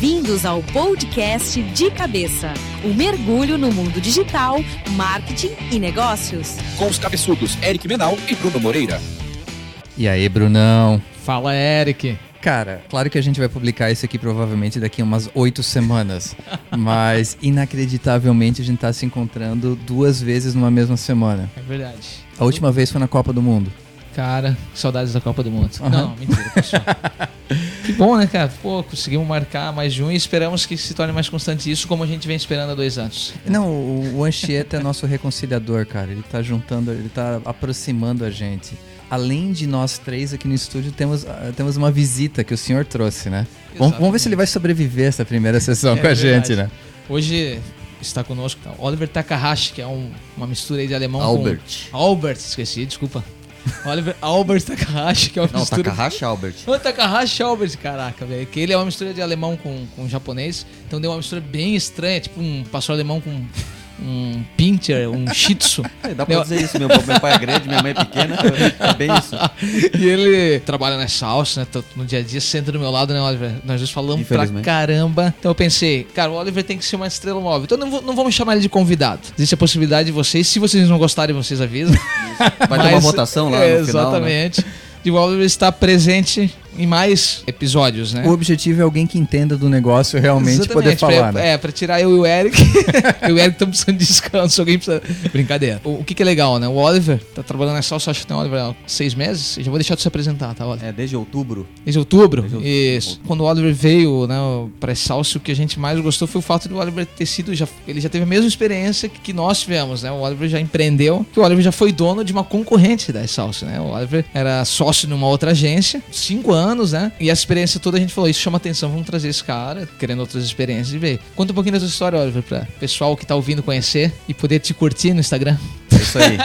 Bem-vindos ao podcast De Cabeça o um mergulho no mundo digital, marketing e negócios. Com os cabeçudos Eric Menal e Bruno Moreira. E aí, Brunão? Fala, Eric. Cara, claro que a gente vai publicar isso aqui provavelmente daqui a umas oito semanas. mas inacreditavelmente a gente tá se encontrando duas vezes numa mesma semana. É verdade. A última vez foi na Copa do Mundo. Cara, saudades da Copa do Mundo. Uhum. Não, mentira, pessoal. que bom, né, cara? Pô, conseguimos marcar mais de um e esperamos que se torne mais constante isso, como a gente vem esperando há dois anos. Não, o Anchieta é nosso reconciliador, cara. Ele tá juntando, ele tá aproximando a gente. Além de nós três aqui no estúdio, temos, uh, temos uma visita que o senhor trouxe, né? Vamos, vamos, ver se ele vai sobreviver essa primeira sessão é, com a verdade. gente, né? Hoje está conosco Oliver Takahashi, que é um, uma mistura de alemão Albert. com... Albert. esqueci, desculpa. Oliver Albert Takahashi, que é uma Não, mistura... Takahashi Albert. Não, Takahashi Albert, caraca, velho. Que ele é uma mistura de alemão com, com japonês. Então deu uma mistura bem estranha, tipo um pastor alemão com um pincher, um shih tzu. É, dá pra eu... dizer isso, meu, meu pai é grande, minha mãe é pequena, é bem isso. e ele trabalha na salsa, né, no dia a dia, senta do meu lado, né, Oliver? Nós dois falamos pra caramba. Então eu pensei, cara, o Oliver tem que ser uma estrela móvel. Então não, não vamos chamar ele de convidado. Existe a possibilidade de vocês, se vocês não gostarem, vocês avisam. Vai Mas, ter uma votação lá é, no final, Exatamente. Né? De Oliver estar presente em mais episódios, né? O objetivo é alguém que entenda do negócio realmente Exatamente, poder falar. Pra, né? É, pra tirar eu e o Eric. eu e o Eric estamos precisando de descanso, alguém precisa. Brincadeira. O, o, que, que é legal, né? O Oliver tá trabalhando na Salsa, acho que tem Oliver há seis meses. Eu já vou deixar de se apresentar, tá, Oliver? É, desde outubro. Desde outubro? Desde outubro. Isso. Quando o Oliver veio, né, pra Salsa, o que a gente mais gostou foi o fato do Oliver ter sido. Já, ele já teve a mesma experiência que nós tivemos, né? O Oliver já empreendeu, que o Oliver já foi dono de uma concorrente da Salsa, né? O Oliver era sócio numa outra agência, cinco anos, né? E essa experiência toda a gente falou, isso chama atenção, vamos trazer esse cara, querendo outras experiências e ver. Conta um pouquinho da sua história, Oliver, pra pessoal que tá ouvindo conhecer e poder te curtir no Instagram. Isso aí.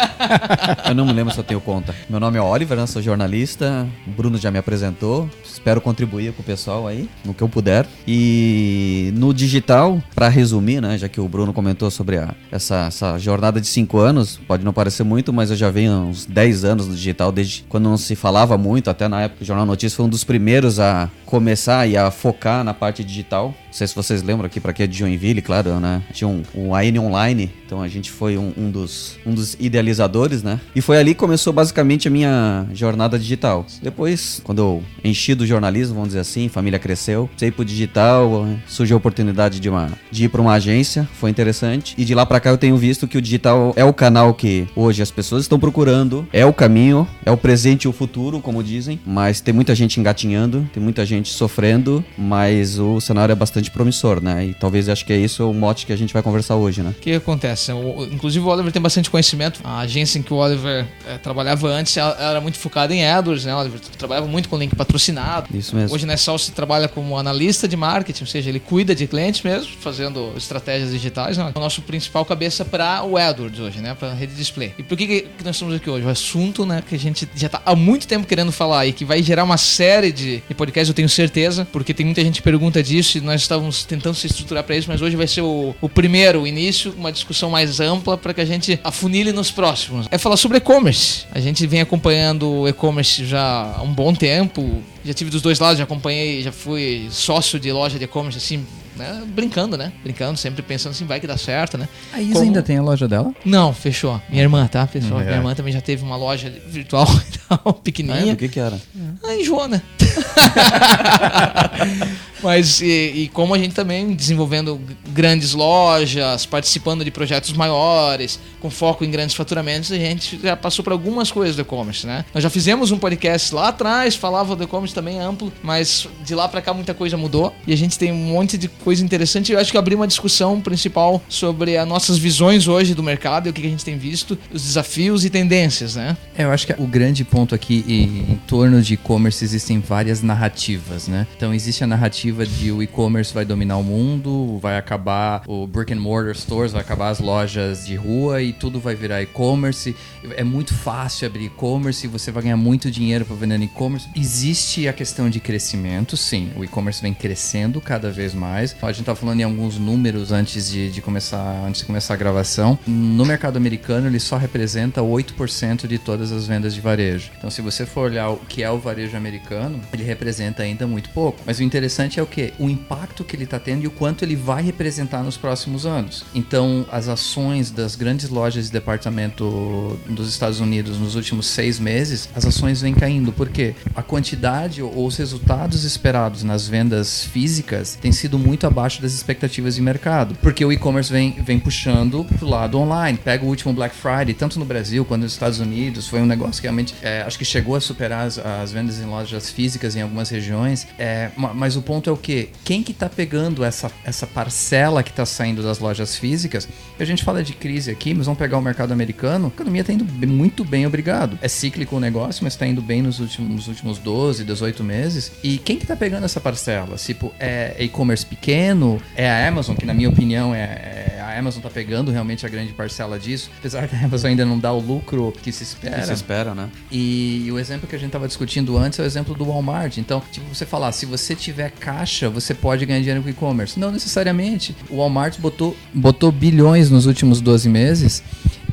eu não me lembro se eu tenho conta. Meu nome é Oliver, né? sou jornalista. O Bruno já me apresentou. Espero contribuir com o pessoal aí, no que eu puder. E no digital, para resumir, né? Já que o Bruno comentou sobre a, essa, essa jornada de 5 anos, pode não parecer muito, mas eu já venho uns 10 anos no digital, desde quando não se falava muito, até na época o Jornal Notícias foi um dos primeiros a começar e a focar na parte digital. Não sei se vocês lembram aqui, para quem é de Joinville, claro, né? Tinha um, um AN Online, então a gente foi um, um, dos, um dos idealizadores, né? E foi ali que começou basicamente a minha jornada digital. Depois, quando eu enchi do jornalismo, vamos dizer assim, família cresceu, sei pro digital, surgiu a oportunidade de, uma, de ir para uma agência, foi interessante. E de lá para cá eu tenho visto que o digital é o canal que hoje as pessoas estão procurando, é o caminho, é o presente e o futuro, como dizem, mas tem muita gente engatinhando, tem muita gente sofrendo, mas o cenário é bastante promissor, né? E talvez acho que é isso o mote que a gente vai conversar hoje, né? O que acontece? O, inclusive o Oliver tem bastante conhecimento. A agência em que o Oliver é, trabalhava antes ela, ela, era muito focada em AdWords, né? O Oliver trabalhava muito com link patrocinado. Isso mesmo. Hoje na Salsa trabalha como analista de marketing, ou seja, ele cuida de clientes mesmo, fazendo estratégias digitais. Né? É o nosso principal cabeça para o AdWords hoje, né? Para rede display. E por que, que nós estamos aqui hoje? O assunto, né, que a gente já está há muito tempo querendo falar e que vai gerar uma série de, de podcasts, eu tenho certeza, porque tem muita gente que pergunta disso e nós estávamos tentando se estruturar para isso, mas hoje vai ser o, o primeiro, o início, uma discussão mais ampla para que a gente afunile nos próximos. É falar sobre e-commerce. A gente vem acompanhando o e-commerce já há um bom tempo. Já tive dos dois lados, já acompanhei, já fui sócio de loja de e-commerce assim né, brincando, né? Brincando, sempre pensando assim, vai que dá certo, né? A Isa Como... ainda tem a loja dela? Não, fechou. Minha irmã, tá, pessoal? É. Minha irmã também já teve uma loja virtual pequenininha. Ah, é? O que que era? Ah, enjoa, né? Mas e, e, como a gente também desenvolvendo grandes lojas, participando de projetos maiores, com foco em grandes faturamentos, a gente já passou por algumas coisas do e-commerce, né? Nós já fizemos um podcast lá atrás, falava do e-commerce também amplo, mas de lá para cá muita coisa mudou e a gente tem um monte de coisa interessante. Eu acho que abri uma discussão principal sobre as nossas visões hoje do mercado e o que a gente tem visto, os desafios e tendências, né? É, eu acho que o grande ponto aqui em, torno de e-commerce existem várias narrativas, né? Então existe a narrativa de o e-commerce vai dominar o mundo, vai acabar o brick and mortar stores, vai acabar as lojas de rua e tudo vai virar e-commerce. É muito fácil abrir e-commerce você vai ganhar muito dinheiro para vender e-commerce. Existe a questão de crescimento, sim. O e-commerce vem crescendo cada vez mais. A gente tá falando em alguns números antes de, de começar antes de começar a gravação. No mercado americano, ele só representa 8% de todas as vendas de varejo. Então, se você for olhar o que é o varejo americano, ele representa ainda muito pouco. Mas o interessante é o que? O impacto que ele está tendo e o quanto ele vai representar nos próximos anos. Então, as ações das grandes lojas de departamento dos Estados Unidos nos últimos seis meses, as ações vêm caindo. Por quê? A quantidade ou os resultados esperados nas vendas físicas têm sido muito abaixo das expectativas de mercado. Porque o e-commerce vem, vem puxando pro lado online. Pega o último Black Friday, tanto no Brasil quanto nos Estados Unidos, foi um negócio que realmente é, acho que chegou a superar as, as, vendas em lojas físicas em algumas regiões. É, mas o ponto é o que? Quem que está pegando essa, essa parcela que está saindo das lojas físicas? A gente fala de crise aqui, mas vamos pegar o mercado americano. A economia está indo muito bem, obrigado. É cíclico o negócio, mas está indo bem nos últimos, nos últimos 12, 18 meses. E quem que está pegando essa parcela? Tipo, é e-commerce pequeno? É a Amazon, que na minha opinião é, é a Amazon está pegando realmente a grande parcela disso, apesar da Amazon ainda não dar o lucro que se espera. Que se espera, né? E, e o exemplo que a gente estava discutindo antes é o exemplo do Walmart. Então, tipo, você falar, se você tiver caixa, você pode ganhar dinheiro com e-commerce. Não necessariamente. O Walmart botou, botou bilhões nos últimos 12 meses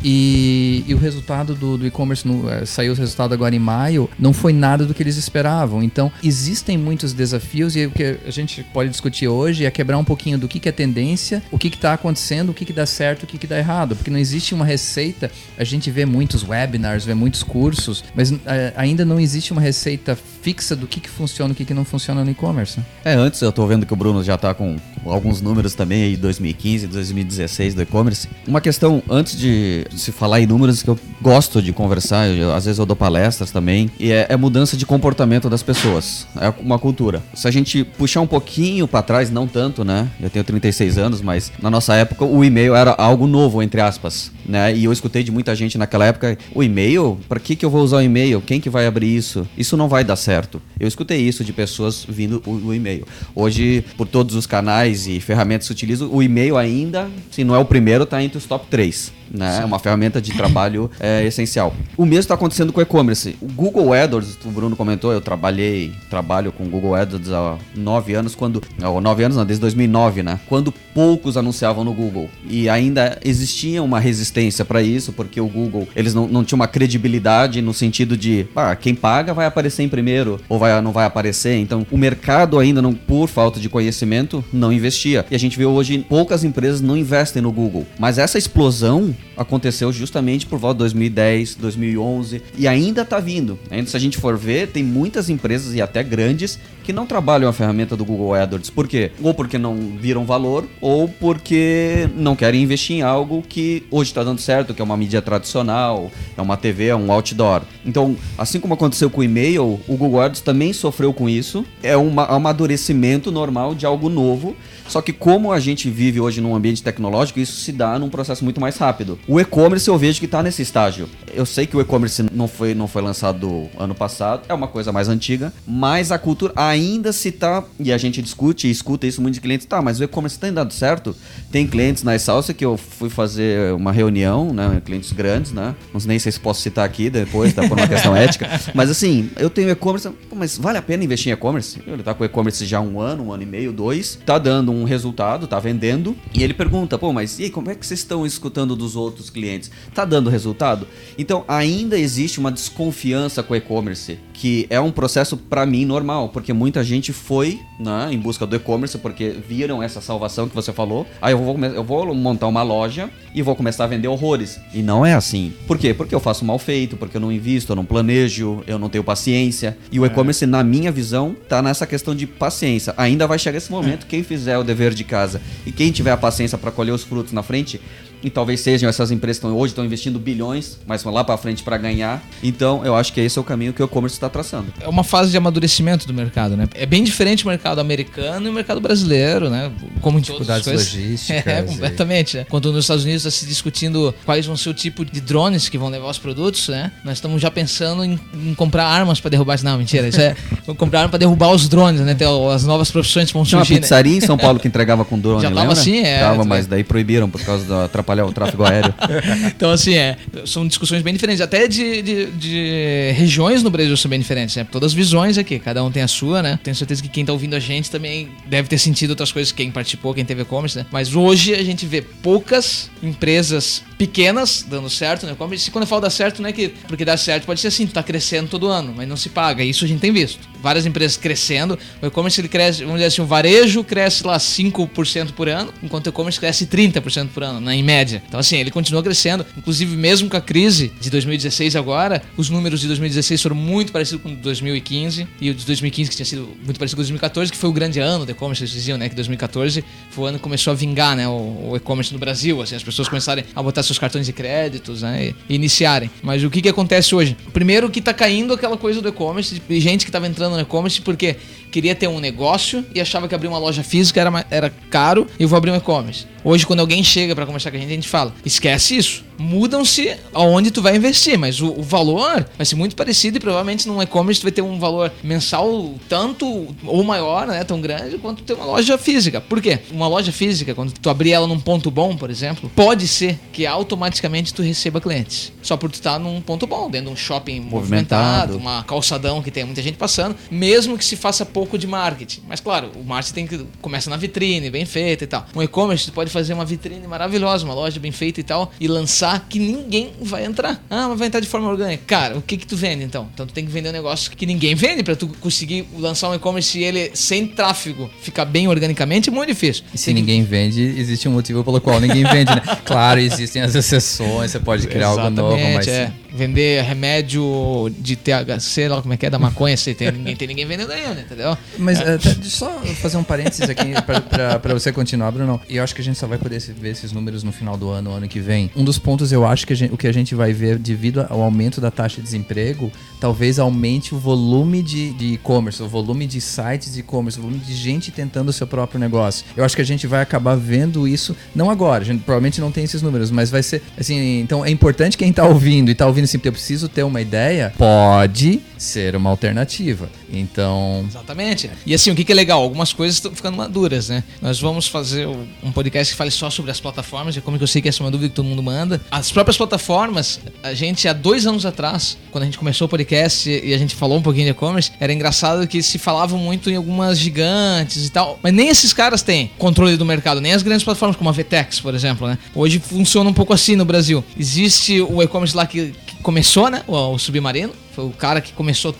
e, e, o resultado do, do e-commerce, é, saiu o resultado agora em maio, não foi nada do que eles esperavam. Então, existem muitos desafios e o que a gente pode discutir hoje é quebrar um pouquinho do que, que é tendência, o que está acontecendo, o que, que dá certo, o que, que dá errado. Porque não existe uma receita. A gente vê muitos webinars, vê muitos cursos, mas é, ainda não existe uma receita fixa do que, que funciona e o que, que não funciona no e-commerce. É, antes eu estou vendo que o Bruno já está com alguns números também aí, 2015, 2016 do e-commerce. Uma questão antes de se falar em números que eu gosto de conversar, eu, às vezes eu dou palestras também, e é, é, mudança de comportamento das pessoas. É uma cultura. Se a gente puxar um pouquinho para trás, não tanto, né? Eu tenho 36 anos, mas na nossa época o e-mail era algo novo, entre aspas, né? E eu escutei de muita gente naquela época, o e-mail? Para que que eu vou usar o e-mail? Quem que vai abrir isso? Isso não vai dar certo. Eu escutei isso de pessoas vindo o, o e-mail. Hoje, por todos os canais e ferramentas que se utilizam, o e-mail ainda, se não é o primeiro, está entre os top 3 né? É uma ferramenta de trabalho é, essencial. O mesmo está acontecendo com o e-commerce. O Google AdWords, o Bruno comentou, eu trabalhei, trabalho com o Google AdWords há nove anos, quando, nove anos não, desde 2009, né? Quando poucos anunciavam no Google e ainda existia uma resistência para isso, porque o Google, eles não, não tinham uma credibilidade no sentido de, ah, quem paga vai aparecer em primeiro ou vai, não vai aparecer. Então, o mercado ainda não, por falta de conhecimento, não investia. E a gente vê hoje poucas empresas não investem no Google. Mas essa explosão aconteceu justamente por volta de 2010, 2011 e ainda está vindo. Ainda se a gente for ver, tem muitas empresas e até grandes que não trabalham a ferramenta do Google AdWords. Por quê? Ou porque não viram valor, ou porque não querem investir em algo que hoje está dando certo, que é uma mídia tradicional, é uma TV, é um outdoor. Então, assim como aconteceu com o e-mail, o Google AdWords também sofreu com isso. É um amadurecimento normal de algo novo só que como a gente vive hoje num ambiente tecnológico, isso se dá num processo muito mais rápido. O e-commerce eu vejo que está nesse estágio. Eu sei que o e-commerce não foi, não foi lançado ano passado, é uma coisa mais antiga, mas a cultura ainda se tá, e a gente discute e escuta isso muito de clientes, tá, mas o e-commerce tem dado certo? Tem clientes na Salsa que eu fui fazer uma reunião, né, clientes grandes, né, não sei nem sei se posso citar aqui depois, tá, por uma questão ética, mas assim, eu tenho e-commerce, mas vale a pena investir em e-commerce? Ele tá com e-commerce já há um ano, um ano e meio, dois, tá dando um resultado, tá vendendo, e ele pergunta, pô, mas e aí, como é que vocês estão escutando dos outros clientes? Tá dando resultado? Então, ainda existe uma desconfiança com o e-commerce, que é um processo para mim normal, porque muita gente foi né, em busca do e-commerce porque viram essa salvação que você falou. Aí eu vou, eu vou montar uma loja e vou começar a vender horrores. E não é assim. Por quê? Porque eu faço mal feito, porque eu não invisto, eu não planejo, eu não tenho paciência. E o é. e-commerce, na minha visão, tá nessa questão de paciência. Ainda vai chegar esse momento, quem fizer o dever de casa e quem tiver a paciência para colher os frutos na frente, e talvez sejam essas empresas que hoje estão investindo bilhões, mas vão lá para frente para ganhar. Então, eu acho que esse é o caminho que o e-commerce está traçando. É uma fase de amadurecimento do mercado, né? É bem diferente o mercado americano e o mercado brasileiro, né? Como em dificuldades logísticas. É, completamente. Né? Quando nos Estados Unidos está se discutindo quais vão ser o tipo de drones que vão levar os produtos, né? Nós estamos já pensando em, em comprar armas para derrubar. Não, mentira. Isso é comprar armas para derrubar os drones, né? Tem as novas profissões que vão surgir. Tinha uma pizzaria né? em São Paulo que entregava com drone, Já tava lembra? assim, é. Tava, mas daí proibiram por causa de atrapalhar o tráfego aéreo. então, assim, é. São discussões bem diferentes. Até de, de, de, regiões no Brasil são bem diferentes, né? Todas as visões aqui, cada um tem a sua, né? Tenho certeza que quem tá ouvindo a gente também deve ter sentido outras coisas, quem participou, quem teve e-commerce, né? Mas hoje a gente vê poucas empresas pequenas dando certo no e-commerce. E quando eu falo dar certo, não é que porque dá certo pode ser assim, tá crescendo todo ano, mas não se paga. Isso a gente tem visto. Várias empresas crescendo. O e-commerce ele cresce, vamos dizer assim, o varejo cresce lá 5% por ano, enquanto o e-commerce cresce 30% por ano, né, em média. Então, assim, ele continua crescendo. Inclusive, mesmo com a crise de 2016 agora, os números de 2016 foram muito parecidos com 2015 e o de 2015 que tinha sido muito parecido com 2014, que foi o grande ano do e-commerce, eles diziam, né, que 2014 foi o ano que começou a vingar, né, o, o e-commerce no Brasil, assim, as pessoas começarem a botar seus cartões de créditos, né, e, e iniciarem. Mas o que que acontece hoje? Primeiro que tá caindo aquela coisa do e-commerce, de gente que tava entrando no e-commerce porque queria ter um negócio e achava que abrir uma loja física era, era caro e eu vou abrir um e-commerce. Hoje, quando alguém chega para conversar com a gente, a gente fala: esquece isso. Mudam-se aonde tu vai investir, mas o, o, valor vai ser muito parecido e provavelmente num e-commerce tu vai ter um valor mensal tanto ou maior, né, tão grande quanto ter uma loja física. Por quê? Uma loja física, quando tu abrir ela num ponto bom, por exemplo, pode ser que automaticamente tu receba clientes. Só por tu estar num ponto bom, dentro de um shopping movimentado, movimentado uma calçadão que tem muita gente passando, mesmo que se faça pouco de marketing. Mas claro, o marketing tem que começa na vitrine, bem feita e tal. Um e-commerce tu pode fazer uma vitrine maravilhosa, uma loja bem feita e tal, e lançar que ninguém vai entrar. Ah, mas vai entrar de forma orgânica. Cara, o que que tu vende então? Então tu tem que vender um negócio que ninguém vende para tu conseguir lançar um e-commerce e ele sem tráfego ficar bem organicamente é muito difícil. E se tem ninguém que... vende, existe um motivo pelo qual ninguém vende, né? Claro, existem as exceções, você pode criar Exatamente, algo novo, mas é. Vender remédio de THC, lá como é que é da maconha, você tem ninguém tem ninguém vendendo ainda, entendeu? Mas é. uh, só fazer um parênteses aqui para você continuar, Bruno. E eu acho que a gente só vai poder ver esses números no final do ano, ano que vem. Um dos pontos eu acho que gente, o que a gente vai ver devido ao aumento da taxa de desemprego, talvez aumente o volume de e-commerce, o volume de sites de e-commerce, o volume de gente tentando o seu próprio negócio. Eu acho que a gente vai acabar vendo isso, não agora, a gente provavelmente não tem esses números, mas vai ser assim, então é importante quem está ouvindo e está ouvindo assim, eu preciso ter uma ideia, pode ser uma alternativa. Então. Exatamente. E assim, o que, é legal? Algumas coisas estão ficando maduras, né? Nós vamos fazer um podcast que fale só sobre as plataformas, e como que eu sei que essa é uma dúvida que todo mundo manda. As próprias plataformas, a gente, há dois anos atrás, quando a gente começou o podcast e a gente falou um pouquinho de e-commerce, era engraçado que se falava muito em algumas gigantes e tal, mas nem esses caras têm controle do mercado, nem as grandes plataformas como a Vtex, por exemplo, né? Hoje funciona um pouco assim no Brasil. Existe o e-commerce lá que, que começou, né? O, o Submarino, foi o cara que começou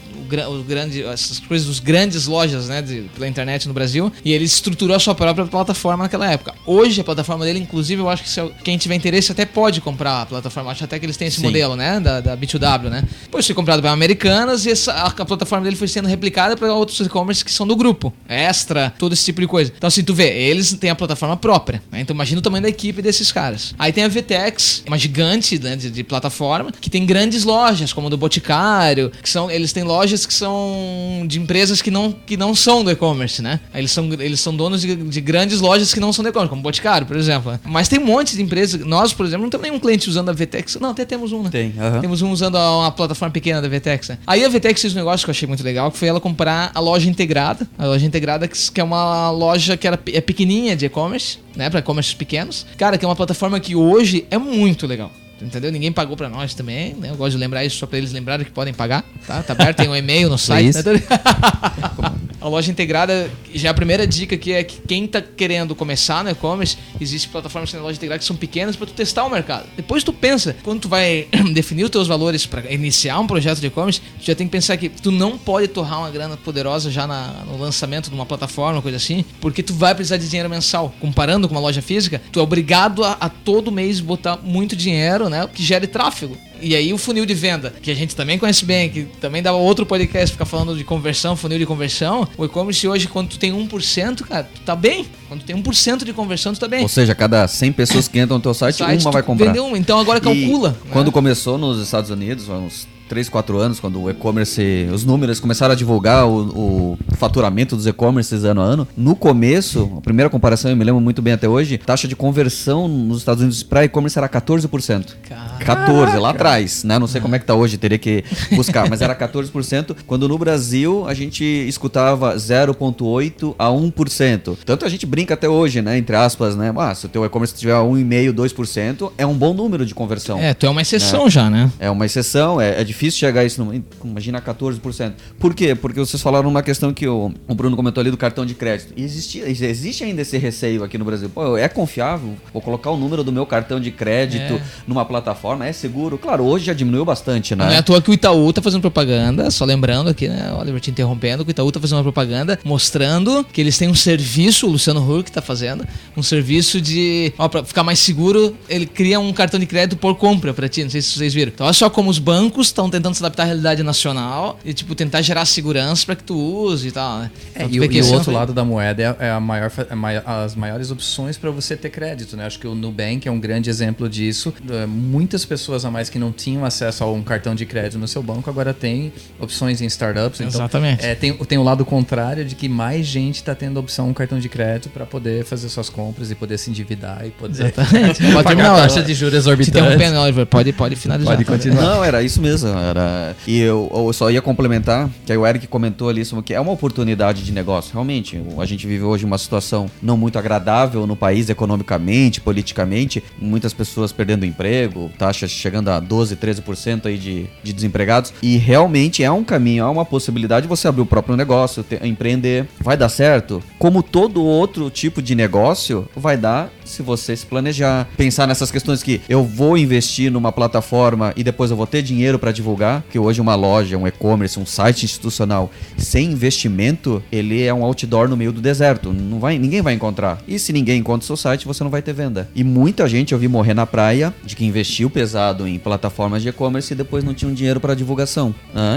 o, grande, essas coisas dos grandes lojas, né, de, pela internet no Brasil, e ele estruturou a sua própria plataforma naquela época. Hoje a plataforma dele, inclusive, eu acho que se, quem tiver interesse até pode comprar a plataforma. Acho até que eles têm esse Sim. modelo, né, da, da B2W, né. Depois foi comprado para Americanas e essa, a, a, plataforma dele foi sendo replicada para outros e-commerce que são do grupo, Extra, todo esse tipo de coisa. Então assim, tu vê, eles têm a plataforma própria, né? Então imagina o tamanho da equipe desses caras. Aí tem a VTEX, uma gigante né, de, de plataforma, que tem grandes lojas, como a do Boticário, que são, eles têm lojas que são de empresas que não, que não são do e-commerce, né? Eles são, eles são donos de, de grandes lojas que não são do e-commerce, como Boticário, por exemplo. Mas tem um monte de empresas. Nós, por exemplo, não temos nenhum cliente usando a VTEX. Não, até temos um, né? Tem. Uhum. Temos um usando uma plataforma pequena da VTEX. Né? Aí a VTEX fez um negócio que eu achei muito legal, que foi ela comprar a loja integrada. A loja integrada, que é uma loja que era, é pequenininha de e-commerce, né? Para e-commerce pequenos. Cara, que é uma plataforma que hoje é muito legal. Entendeu? Ninguém pagou pra nós também, né? Eu gosto de lembrar isso só pra eles lembrarem que podem pagar, tá? Tá aberto, tem um e-mail no site. Né? a loja integrada, já a primeira dica aqui é que quem tá querendo começar no e-commerce, existe plataformas na loja integrada que são pequenas para tu testar o mercado. Depois tu pensa, quando tu vai definir os teus valores para iniciar um projeto de e-commerce, tu já tem que pensar que tu não pode torrar uma grana poderosa já na, no lançamento de uma plataforma, coisa assim, porque tu vai precisar de dinheiro mensal. Comparando com uma loja física, tu é obrigado a, a todo mês botar muito dinheiro, né, que gere tráfego. E aí o funil de venda, que a gente também conhece bem, que também dava outro podcast ficar falando de conversão, funil de conversão. O e-commerce hoje, quando tu tem 1%, cara, tu tá bem. Quando tem 1% de conversão, tu tá bem. Ou seja, cada 100 pessoas que entram no teu site, site uma vai comprar. Vendeu uma, então agora calcula. E né? Quando começou nos Estados Unidos, uns 3, 4 anos, quando o e-commerce, os números começaram a divulgar o, o faturamento dos e-commerces ano a ano, no começo, a primeira comparação, eu me lembro muito bem até hoje, taxa de conversão nos Estados Unidos para e-commerce era 14%. Caraca. 14, lá atrás, né? Não sei como é que tá hoje, teria que buscar, mas era 14%, quando no Brasil a gente escutava 0,8 a 1%. Tanto a gente brinca até hoje, né? Entre aspas, né? Ah, se o teu e-commerce tiver 1,5, 2%, é um bom número de conversão. É, tu é uma exceção né? já, né? É uma exceção, é, é difícil difícil chegar a isso. No, imagina 14%. Por quê? Porque vocês falaram uma questão que o, o Bruno comentou ali do cartão de crédito. E existe, existe ainda esse receio aqui no Brasil. Pô, é confiável? Vou colocar o número do meu cartão de crédito é. numa plataforma? É seguro? Claro, hoje já diminuiu bastante, né? Não é à toa que o Itaú tá fazendo propaganda, só lembrando aqui, né? Oliver te interrompendo, que o Itaú tá fazendo uma propaganda mostrando que eles têm um serviço, o Luciano Huck tá fazendo, um serviço de. Ó, pra ficar mais seguro, ele cria um cartão de crédito por compra pra ti. Não sei se vocês viram. Então, olha só como os bancos estão tentando se adaptar à realidade nacional e, tipo, tentar gerar segurança para que tu use e tal, né? É, então, e, e o outro lado da moeda é, é a maior, é as maiores opções para você ter crédito, né? Acho que o Nubank é um grande exemplo disso. Muitas pessoas a mais que não tinham acesso a um cartão de crédito no seu banco agora tem opções em startups. Então, Exatamente. É, tem, tem o lado contrário de que mais gente está tendo a opção um cartão de crédito para poder fazer suas compras e poder se endividar e poder Exatamente. pode pagar taxa de juros exorbitantes. Tem um. Pode, pode finalizar. Pode continuar. Não, era isso mesmo. Era... E eu, eu só ia complementar, que aí o Eric comentou ali sobre que é uma oportunidade de negócio. Realmente, a gente vive hoje uma situação não muito agradável no país economicamente, politicamente, muitas pessoas perdendo emprego, taxas chegando a 12, 13% aí de, de desempregados. E realmente é um caminho, é uma possibilidade de você abrir o próprio negócio, empreender. Vai dar certo? Como todo outro tipo de negócio, vai dar se você se planejar. Pensar nessas questões que eu vou investir numa plataforma e depois eu vou ter dinheiro para divulgar, que hoje uma loja, um e-commerce, um site institucional sem investimento, ele é um outdoor no meio do deserto. Não vai, ninguém vai encontrar. E se ninguém encontra o seu site, você não vai ter venda. E muita gente eu vi morrer na praia de que investiu pesado em plataformas de e-commerce e depois não tinham dinheiro para divulgação.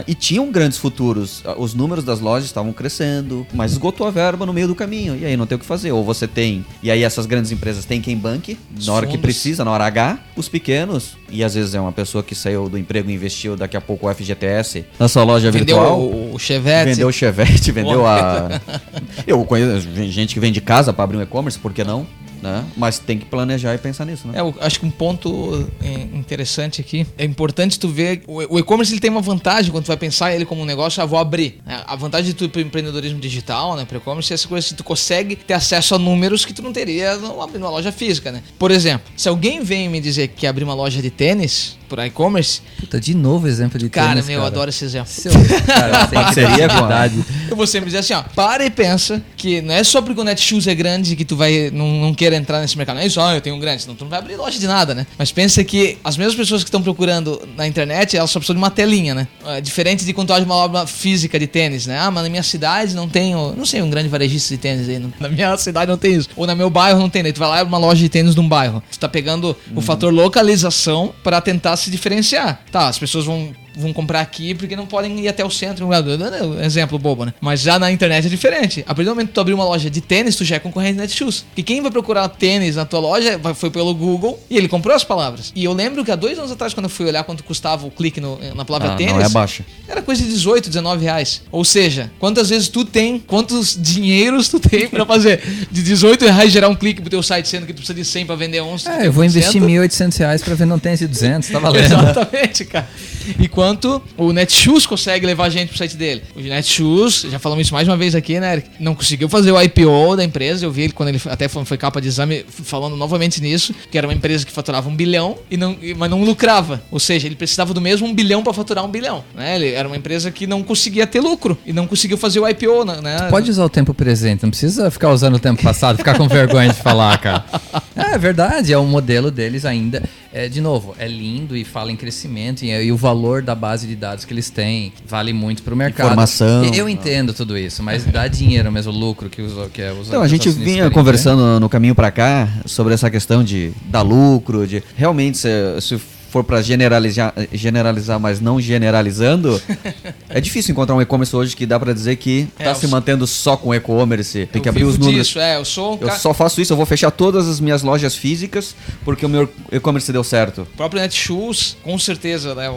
E tinham grandes futuros. Os números das lojas estavam crescendo, mas esgotou a verba no meio do caminho. E aí não tem o que fazer. Ou você tem, e aí essas grandes empresas têm quem banque na hora que precisa, na hora H. Os pequenos, e às vezes é uma pessoa que saiu do emprego e investiu daqui a pouco o FGTS na sua loja vendeu virtual. O, o Chevette. Vendeu o Chevette, vendeu a. Eu conheço gente que vende casa para abrir um e-commerce, por que não? Né? Mas tem que planejar e pensar nisso, né? É, eu acho que um ponto é, interessante aqui é importante tu ver o e-commerce ele tem uma vantagem quando tu vai pensar ele como um negócio, ah, vou abrir. Né? A vantagem de tu empreendedorismo digital, né, pro e-commerce é essa coisa que tu consegue ter acesso a números que tu não teria abrindo uma loja física, né? Por exemplo, se alguém vem me dizer que quer abrir uma loja de tênis, por e-commerce. Puta, de novo exemplo de cara, tênis, meu, cara. eu adoro esse exemplo. Seu, cara, seria verdade. Eu vou sempre dizer assim, ó, para e pensa que não é só porque o Netshoes é grande que tu vai não, não querer entrar nesse mercado. Não é isso, ó, eu tenho um grande, senão tu não vai abrir loja de nada, né? Mas pensa que as mesmas pessoas que estão procurando na internet, elas só precisam de uma telinha, né? É diferente de quando tu abre uma obra física de tênis, né? Ah, mas na minha cidade não tenho, não sei, um grande varejista de tênis aí. Na minha cidade não tem isso. Ou no meu bairro não tem, daí tu vai lá e abre uma loja de tênis num bairro. Tu tá pegando hum. o fator localização para tentar se diferenciar tá, as pessoas vão vão comprar aqui porque não podem ir até o centro. Exemplo bobo, né? Mas já na internet é diferente. A partir do momento que tu abrir uma loja de tênis, tu já é concorrente Netshoes. E quem vai procurar tênis na tua loja foi pelo Google e ele comprou as palavras. E eu lembro que há dois anos atrás, quando eu fui olhar quanto custava o clique no, na palavra ah, tênis. Não é baixo. Era coisa de 18, 19 reais. Ou seja, quantas vezes tu tem, quantos dinheiros tu tem pra fazer de 18 reais gerar um clique pro teu site, sendo que tu precisa de 100 pra vender 11. É, eu vou investir 1.800 reais pra vender um tênis de 200, tá valendo. Exatamente, cara. Enquanto o Netshoes consegue levar gente pro site dele. O Netshoes, já falamos isso mais uma vez aqui, né, Eric? Não conseguiu fazer o IPO da empresa. Eu vi ele quando ele até foi, capa de exame falando novamente nisso, que era uma empresa que faturava um bilhão, e não, mas não lucrava. Ou seja, ele precisava do mesmo um bilhão para faturar um bilhão. Né? Ele era uma empresa que não conseguia ter lucro e não conseguiu fazer o IPO. Né? pode usar o tempo presente, não precisa ficar usando o tempo passado, ficar com vergonha de falar, cara. É, é verdade, é o modelo deles ainda. É, de novo, é lindo e fala em crescimento e, e o valor da base de dados que eles têm vale muito para o mercado. Informação. Eu entendo tudo isso, mas dá dinheiro mesmo, o lucro que, os, que é os Então, a gente vinha conversando no caminho para cá sobre essa questão de dar lucro, de realmente se, se for para generalizar, generalizar, mas não generalizando, é difícil encontrar um e-commerce hoje que dá para dizer que está é, se mantendo só com e-commerce. Tem que abrir os números. Disso, é, eu sou um Eu só faço isso, eu vou fechar todas as minhas lojas físicas porque o meu e-commerce deu certo. O próprio Netshoes, com certeza, né?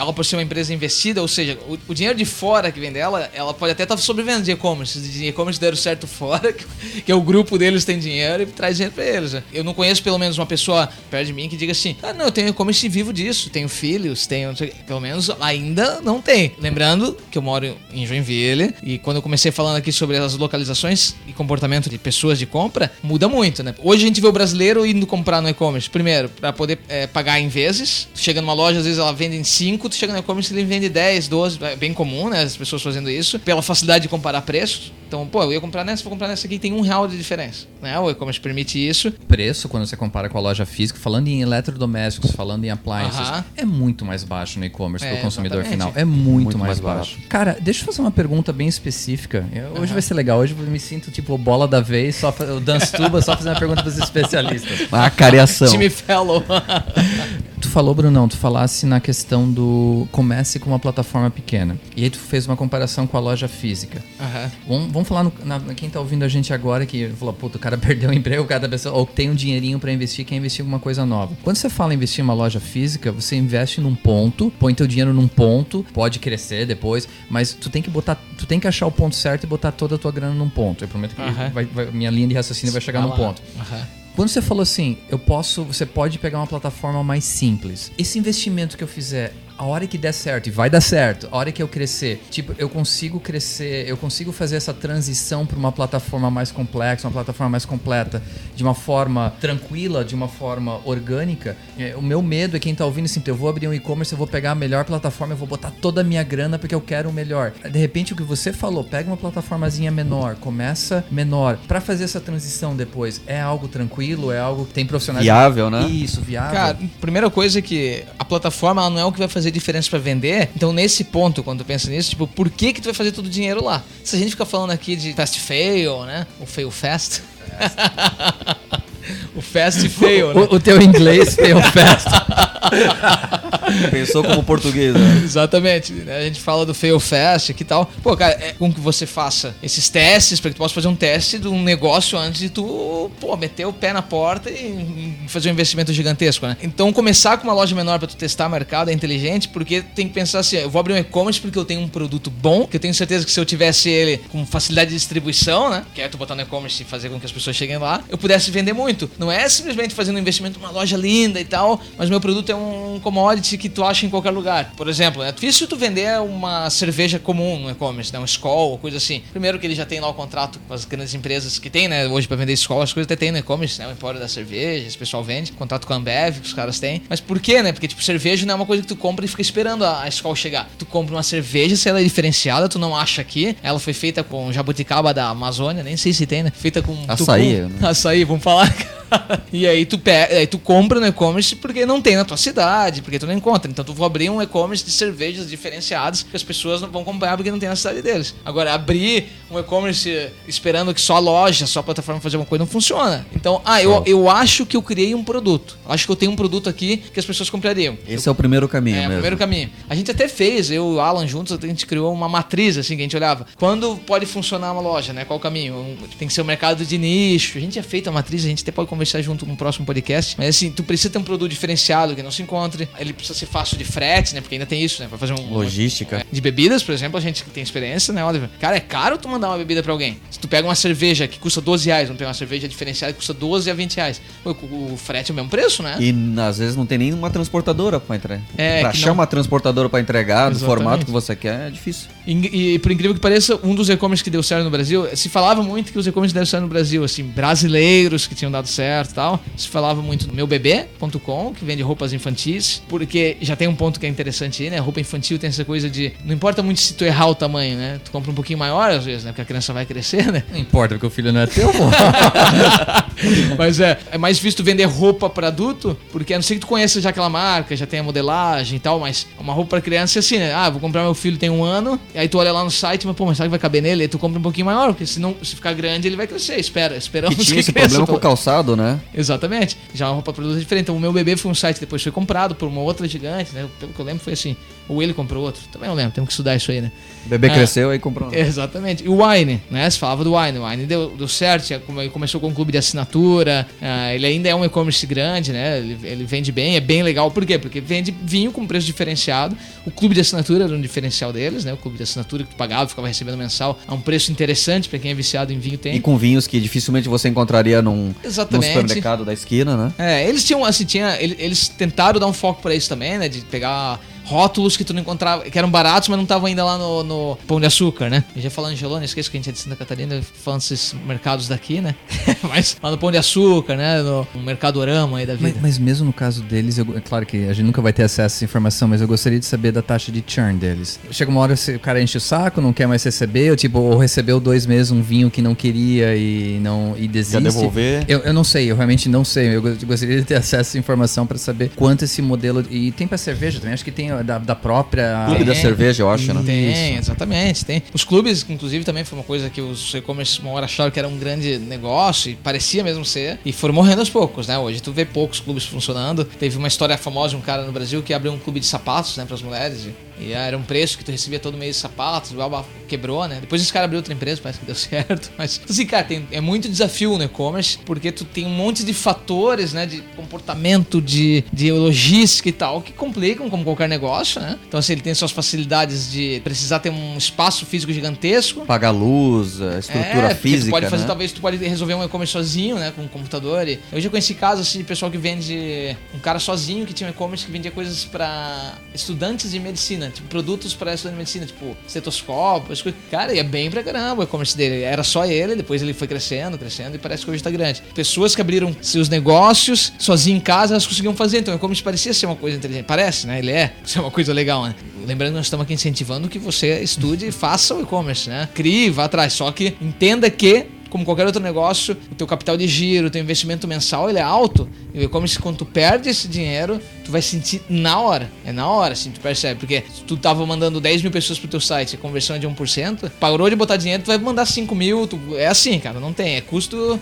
Ela por ser uma empresa investida, ou seja, o, o dinheiro de fora que vem dela, ela pode até estar tá sobrevivendo de e-commerce. De e-commerce deram certo fora, que, que, é o grupo deles tem dinheiro e traz dinheiro pra eles. Né? Eu não conheço pelo menos uma pessoa perto de mim que diga assim: ah, não, eu tenho e-commerce vivo disso, tenho filhos, tenho. Pelo menos ainda não tem. Lembrando que eu moro em Joinville e quando eu comecei falando aqui sobre as localizações e comportamento de pessoas de compra, muda muito, né? Hoje a gente vê o brasileiro indo comprar no e-commerce. Primeiro, para poder é, pagar em vezes. Chega numa loja, às vezes ela vende em 5, tu chega no e-commerce ele vende 10, 12, é bem comum, né? As pessoas fazendo isso, pela facilidade de comparar preços. Então, pô, eu ia comprar nessa, vou comprar nessa aqui, tem um real de diferença. Né? O e-commerce permite isso. Preço, quando você compara com a loja física, falando em eletrodomésticos, falando em appliances, uh -huh. é muito mais baixo no e-commerce é, para o consumidor exatamente. final. É muito, muito mais, mais baixo. Cara, deixa eu fazer uma pergunta bem específica. Eu, uh -huh. Hoje vai ser legal, hoje eu me sinto tipo bola da vez, só o dance tuba, só fazer uma pergunta para os especialistas. A cariação. Time fellow. tu falou, Brunão, tu falasse na questão do comece com uma plataforma pequena. E aí tu fez uma comparação com a loja física. Uhum. Vamos, vamos falar no, na, quem tá ouvindo a gente agora que falou, puta, o cara perdeu o emprego, cada pessoa, ou tem um dinheirinho para investir, quer investir em alguma coisa nova. Quando você fala em investir em uma loja física, você investe num ponto, põe teu dinheiro num ponto, pode crescer depois, mas tu tem que botar, tu tem que achar o ponto certo e botar toda a tua grana num ponto. Eu prometo que uhum. vai, vai, minha linha de raciocínio vai chegar num ponto. Uhum. Quando você falou assim, eu posso, você pode pegar uma plataforma mais simples. Esse investimento que eu fizer a hora que der certo, e vai dar certo, a hora que eu crescer, tipo, eu consigo crescer, eu consigo fazer essa transição para uma plataforma mais complexa, uma plataforma mais completa, de uma forma tranquila, de uma forma orgânica. É, o meu medo é quem tá ouvindo assim, eu vou abrir um e-commerce, eu vou pegar a melhor plataforma, eu vou botar toda a minha grana porque eu quero o melhor. De repente, o que você falou, pega uma plataformazinha menor, começa menor, para fazer essa transição depois, é algo tranquilo, é algo que tem profissionais. Viável, né? Isso, viável. Cara, primeira coisa é que a plataforma ela não é o que vai fazer fazer diferença para vender. Então, nesse ponto, quando tu pensa nisso, tipo, por que que tu vai fazer todo o dinheiro lá? Se a gente fica falando aqui de fast fail, né? O fail fast. o fast fail, né? O, o teu inglês fail fast. Pensou como português, né? Exatamente. Né? A gente fala do fail fast e tal. Pô, cara, é com que você faça esses testes para que tu possa fazer um teste de um negócio antes de tu, pô, meter o pé na porta e fazer um investimento gigantesco, né? Então, começar com uma loja menor para tu testar mercado é inteligente, porque tem que pensar assim, eu vou abrir um e-commerce porque eu tenho um produto bom, que eu tenho certeza que se eu tivesse ele com facilidade de distribuição, né? Que é tu botar no e-commerce e fazer com que as pessoas cheguem lá, eu pudesse vender muito. Não é simplesmente fazendo um investimento numa loja linda e tal, mas meu produto é um commodity que tu acha em qualquer lugar. Por exemplo, é difícil tu vender uma cerveja comum no e-commerce, né? Um Skol ou coisa assim. Primeiro que ele já tem lá o contrato com as grandes empresas que tem, né? Hoje para vender Skol, as coisas até tem no e-commerce, né? O empório da cerveja, esse pessoal vende, contrato com a Ambev que os caras têm. Mas por quê, né? Porque tipo, cerveja não é uma coisa que tu compra e fica esperando a, a Skol chegar. Tu compra uma cerveja, se ela é diferenciada, tu não acha aqui. Ela foi feita com jabuticaba da Amazônia, nem sei se tem, né? Feita com açaí, tucum. né? Açaí, vamos falar. e aí tu aí tu compra no e-commerce porque não tem na tua cidade, porque tu não encontra. Então tu vou abrir um e-commerce de cervejas diferenciadas que as pessoas não vão comprar porque não tem na cidade deles. Agora, abrir um e-commerce esperando que só a loja, só a plataforma fazer uma coisa, não funciona. Então, ah, eu, eu acho que eu criei um produto. Acho que eu tenho um produto aqui que as pessoas comprariam. Esse eu, é o primeiro caminho. É, mesmo. o primeiro caminho. A gente até fez, eu e o Alan juntos, a gente criou uma matriz, assim, que a gente olhava. Quando pode funcionar uma loja, né? Qual o caminho? Tem que ser o um mercado de nicho. A gente já feito a matriz, a gente até pode conversar junto no próximo podcast. Mas assim, tu precisa ter um produto diferenciado que não se encontre. Ele precisa ser fácil de frete, né? Porque ainda tem isso, né? Pra fazer um. Logística. Uma, de bebidas, por exemplo, a gente tem experiência, né, Oliver? Cara, é caro tu mandar uma bebida pra alguém. Se tu pega uma cerveja que custa 12 reais, vamos pegar uma cerveja diferenciada que custa 12 a 20 reais. O, frete é o mesmo preço, né? E às vezes não tem nenhuma transportadora pra entregar. É, pra achar não... uma transportadora pra entregar Exatamente. do formato que você quer é difícil. E, e, por incrível que pareça, um dos e-commerce que deu certo no Brasil, se falava muito que os e-commerce deram certo no Brasil, assim, brasileiros que tinham dado certo e tal. Se falava muito no meubebê.com, que vende roupas infantis, porque já tem um ponto que é interessante aí, né? Roupa infantil tem essa coisa de. Não importa muito se tu errar o tamanho, né? Tu compra um pouquinho maior às vezes, né? Porque a criança vai crescer, né? Não importa, porque o filho não é teu, pô. Mas é, é mais visto vender roupa para adulto, porque a não ser que tu conheça já aquela marca, já tem a modelagem e tal, mas uma roupa para criança é assim, né? Ah, vou comprar meu filho tem um ano, e aí tu olha lá no site, mas pô, mas será que vai caber nele? Aí tu compra um pouquinho maior, porque se não se ficar grande ele vai crescer. Espera, esperamos que tinha que esse cresça, problema com o calçado, né? Exatamente. Já uma roupa produto diferente. Então o meu bebê foi um site depois foi comprado por uma outra gigante, né? Pelo que eu lembro foi assim. Ou ele comprou outro. Também não lembro, temos que estudar isso aí, né? O bebê É. cresceu aí comprou. Exatamente. E o Wine, né? Se falava do Wine. O Wine deu, deu certo, ele começou com um clube de assinatura. ah, ele ainda é um e-commerce grande, né? Ele, ele vende bem, é bem legal. Por quê? Porque vende vinho com preço diferenciado. O clube de assinatura era um diferencial deles, né? O clube de assinatura que tu pagava, ficava recebendo mensal a um preço interessante para quem é viciado em vinho tem. E com vinhos que dificilmente você encontraria num, num supermercado da esquina, né? É, eles tinham, assim, tinha, ele- eles tentaram dar um foco pra isso também, né? De pegar rótulos que tu não encontrava, que eram baratos, mas não estavam ainda lá no, no Pão de Açúcar, né? Eu já falando Angelone, esqueço que a gente é de Santa Catarina, falando desses mercados daqui, né? mas lá no Pão de Açúcar, né? No, no Mercadorama aí da vida. Mas, mas mesmo no caso deles, eu- é claro que a gente nunca vai ter acesso a essa informação, mas eu gostaria de saber da taxa de churn deles. Chega uma hora o cara enche o saco, não quer mais receber, ou tipo, ou recebeu dois meses um vinho que não queria e não e desiste. devolver? Eu, eu não sei, eu realmente não sei. Eu go- gostaria de ter acesso a essa informação para saber quanto esse modelo. E tem para cerveja também, acho que tem da, da própria. Clube da cerveja, eu acho, né? Tem, exatamente. Tem. Os clubes, inclusive, também foi uma coisa que os e-commerce uma hora acharam que era um grande negócio e parecia mesmo ser. E foram morrendo aos poucos, né? Hoje tu vê poucos clubes funcionando. Teve uma história famosa de um cara no Brasil que abriu um clube de sapatos, né, para as mulheres. E, e era um preço que tu recebia todo mês de sapatos, blá, blá, quebrou, né? Depois esse cara abriu outra empresa, parece que deu certo. Mas, assim, cara, tem, é muito desafio no e-commerce, porque tu tem um monte de fatores, né, de comportamento, de, de logística e tal, que complicam como qualquer negócio, né? Então, assim, ele tem suas facilidades de precisar ter um espaço físico gigantesco. Pagar luz, a estrutura É, física, Tu pode fazer, né? talvez tu pode resolver um e-commerce sozinho, né? Com um computador. E eu já conheci casos assim de pessoal que vende. Um cara sozinho que tinha um e-commerce que vendia coisas pra estudantes de medicina, tipo, produtos pra estudantes de medicina, tipo, estetoscópio, as coisas. Cara, e é bem pra caramba o e-commerce dele. Era só ele, depois ele foi crescendo, crescendo e parece que hoje tá grande. Pessoas que abriram seus negócios sozinho em casa, elas conseguiam fazer. Então o e-commerce parecia ser uma coisa inteligente. Parece, né? Ele é. Isso é uma coisa legal, né? Lembrando que nós estamos aqui incentivando que você estude e faça o e-commerce, né? Crie, vá atrás. Só que entenda que como qualquer outro negócio, o teu capital de giro, o teu investimento mensal, ele é alto. E o e-commerce, quando tu perde esse dinheiro, tu vai sentir na hora. É na hora, assim, tu percebe. Porque se tu tava mandando 10 mil pessoas pro teu site, a conversão é de 1%, parou de botar dinheiro, tu vai mandar 5 mil. Tu... É assim, cara, não tem. É custo...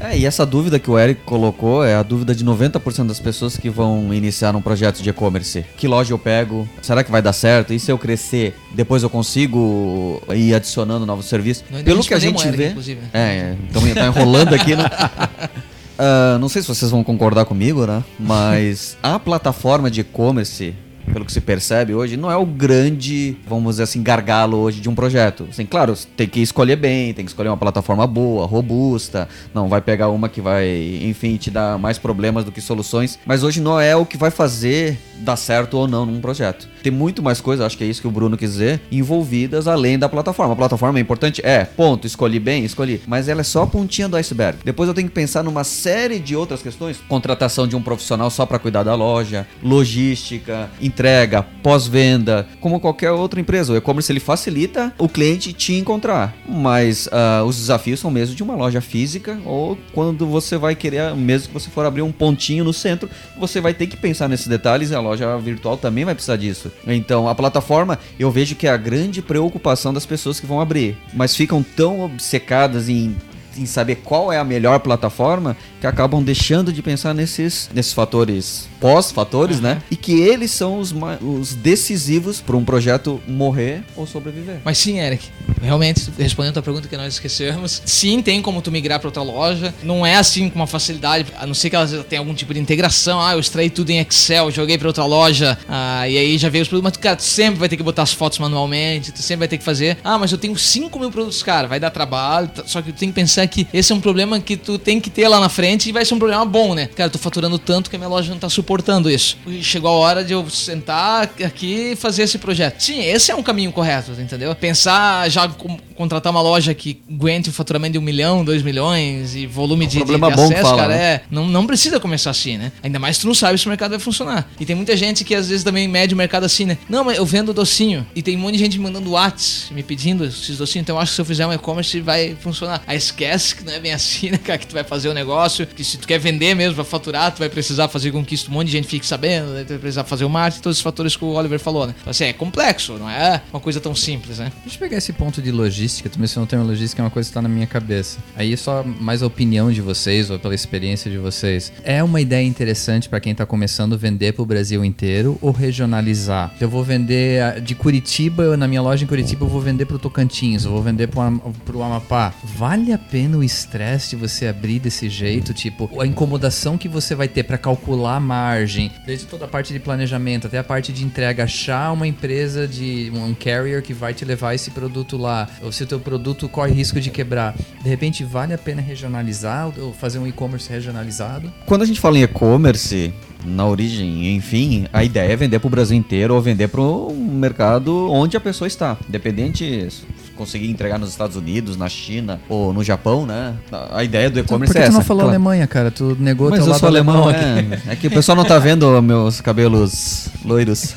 É, e essa dúvida que o Eric colocou é a dúvida de 90% das pessoas que vão iniciar um projeto de e-commerce. Que loja eu pego? Será que vai dar certo? E se eu crescer, depois eu consigo ir adicionando novos serviços? Nós Pelo que a gente Eric, vê. inclusive? É, então tá enrolando aqui, né? Ah, não sei se vocês vão concordar comigo, né? Mas a plataforma de e-commerce, pelo que se percebe hoje, não é o grande, vamos dizer assim, gargalo hoje de um projeto. Assim, claro, tem que escolher bem, tem que escolher uma plataforma boa, robusta, não vai pegar uma que vai, enfim, te dar mais problemas do que soluções. Mas hoje não é o que vai fazer dar certo ou não num projeto. Tem muito mais coisa, acho que é isso que o Bruno quis dizer, envolvidas além da plataforma. A plataforma é importante? É, ponto, escolhi bem, escolhi. Mas ela é só a pontinha do iceberg. Depois eu tenho que pensar numa série de outras questões. Contratação de um profissional só para cuidar da loja, logística, entrega, pós-venda, como qualquer outra empresa. O e-commerce ele facilita o cliente te encontrar. Mas ah, os desafios são mesmo de uma loja física ou quando você vai querer, mesmo que você for abrir um pontinho no centro, você vai ter que pensar nesses detalhes e a loja virtual também vai precisar disso. Então, a plataforma, eu vejo que é a grande preocupação das pessoas que vão abrir, mas ficam tão obcecadas em em saber qual é a melhor plataforma que acabam deixando de pensar nesses, nesses fatores pós-fatores, né? E que eles são os, os decisivos para um projeto morrer ou sobreviver. Mas sim, Eric, realmente, respondendo a tua pergunta que nós esquecemos, sim, tem como tu migrar para outra loja. Não é assim com uma facilidade, a não ser que elas tenham algum tipo de integração. Ah, eu extraí tudo em Excel, joguei para outra loja, ah, e aí já veio os produtos. Mas, cara, tu sempre vai ter que botar as fotos manualmente, tu sempre vai ter que fazer. Ah, mas eu tenho 5 mil produtos, cara, vai dar trabalho. t- Só que tu tem que pensar que esse é um problema que tu tem que ter lá na frente e vai ser um problema bom, né? Cara, eu tô faturando tanto que a minha loja não tá suportando isso. E chegou a hora de eu sentar aqui e fazer esse projeto. Sim, esse é um caminho correto, entendeu? Pensar já com- contratar uma loja que aguente o faturamento de um milhão, dois milhões e volume de, de, problema de bom que acesso, fala, cara, né? é. Não, não precisa começar assim, né? Ainda mais tu não sabe se o mercado vai funcionar. E tem muita gente que às vezes também mede o mercado assim, né? Não, mas eu vendo docinho. E tem um monte de gente me mandando WhatsApp, me pedindo esses docinhos. Então eu acho que se eu fizer um e-commerce vai funcionar. Aí esquece que não é bem assim, né, cara? Que tu vai fazer o negócio, que se tu quer vender mesmo, vai faturar, tu vai precisar fazer com que isso um monte de gente fique sabendo, né? tu vai precisar fazer o marketing, todos os fatores que o Oliver falou, né? Então, assim, é complexo, não é uma coisa tão simples, né? Deixa eu pegar esse ponto de logística, tu mencionou o termo logística, é uma coisa que está na minha cabeça. Aí só mais a opinião de vocês, ou pela experiência de vocês. É uma ideia interessante para quem está começando a vender para o Brasil inteiro ou regionalizar? Eu vou vender de Curitiba, na minha loja em Curitiba, eu vou vender para o Tocantins, eu vou vender para o Amapá. Vale a pena o estresse de você abrir desse jeito? Tipo, a incomodação que você vai ter para calcular a margem, desde toda a parte de planejamento até a parte de entrega, achar uma empresa de um carrier que vai te levar esse produto lá, ou se o teu produto corre risco de quebrar. De repente, vale a pena regionalizar ou fazer um e-commerce regionalizado? Quando a gente fala em e-commerce, na origem, enfim, a ideia é vender para o Brasil inteiro ou vender para o mercado onde a pessoa está. Independente conseguir entregar nos Estados Unidos, na China ou no Japão, né? A ideia do então, e-commerce é essa. Por que tu não falou claro. Alemanha, cara? Tu negou Mas teu eu sou alemão, alemão é, é que o pessoal não tá vendo meus cabelos loiros.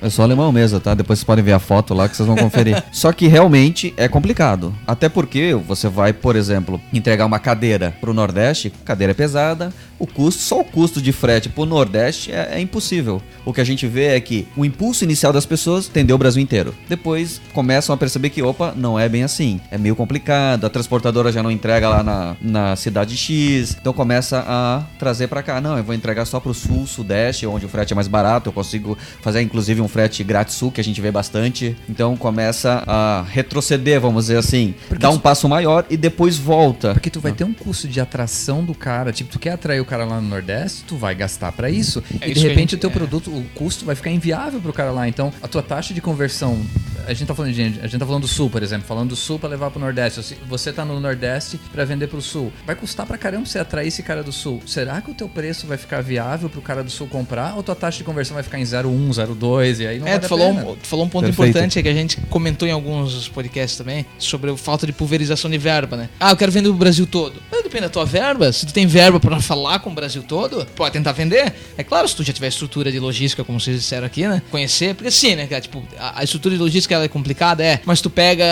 Eu sou alemão mesmo, tá? Depois vocês podem ver a foto lá que vocês vão conferir. Só que realmente é complicado. Até porque você vai, por exemplo, entregar uma cadeira pro Nordeste, cadeira é pesada, o custo, só o custo de frete pro Nordeste é, é, impossível. O que a gente vê é que o impulso inicial das pessoas tendeu o Brasil inteiro. Depois começam a perceber que, opa, não é bem assim. É meio complicado, a transportadora já não entrega lá na, na cidade X, então começa a trazer para cá. Não, eu vou entregar só pro Sul, Sudeste, onde o frete é mais barato, eu consigo fazer inclusive um frete grátis Sul, que a gente vê bastante. Então começa a retroceder, vamos dizer assim, Porque dá um passo maior e depois volta. Porque tu vai ter um custo de atração do cara, tipo, tu quer atrair o cara lá no Nordeste, tu vai gastar para isso. É e isso de repente gente, o teu é. produto, o custo vai ficar inviável pro cara lá. Então, a tua taxa de conversão, a gente tá falando de, a gente tá falando do sul, por exemplo, falando do sul para levar pro Nordeste. Você tá no Nordeste para vender pro sul. Vai custar para caramba você atrair esse cara do sul. Será que o teu preço vai ficar viável pro cara do sul comprar ou tua taxa de conversão vai ficar em 0,1, 0,2 e aí não É, tu falou, um, tu falou um ponto Perfeito. importante que a gente comentou em alguns podcasts também sobre a falta de pulverização de verba, né? Ah, eu quero vender o Brasil todo. Depende da tua verba. Se tu tem verba para falar com o Brasil todo, pode tentar vender. É claro, se tu já tiver estrutura de logística, como vocês disseram aqui, né? Conhecer, porque sim, né, cara? Tipo, a, a estrutura de logística ela é complicada, é. Mas tu pega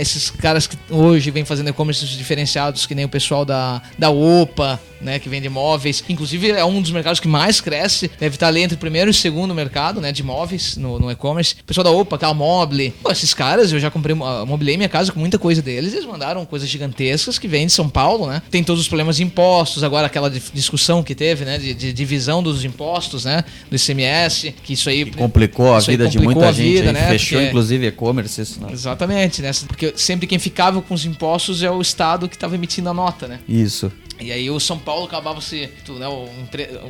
esses caras que hoje vêm fazendo e-commerce diferenciados, que nem o pessoal da, da OPA, né, que vende imóveis. Inclusive, é um dos mercados que mais cresce. Deve estar ali entre o primeiro e o segundo mercado, né, de imóveis no, no e-commerce. O pessoal da OPA, aquela Mobile. Pô, esses caras, eu já comprei, uh, mobilei minha casa com muita coisa deles. Eles mandaram coisas gigantescas que vêm de São Paulo, né? Tem todos os problemas de impostos. Agora, aquela discussão que teve, né, de, de divisão dos impostos, né, do ICMS, que isso aí... complicou a vida complicou de muita gente. Vida, né, fechou, porque... inclusive, e-commerce. Isso, né? Exatamente, né? Porque sempre quem ficava com os impostos é o Estado que estava emitindo a nota, né? Isso. E aí o São Paulo acabava se. Tu, né, o,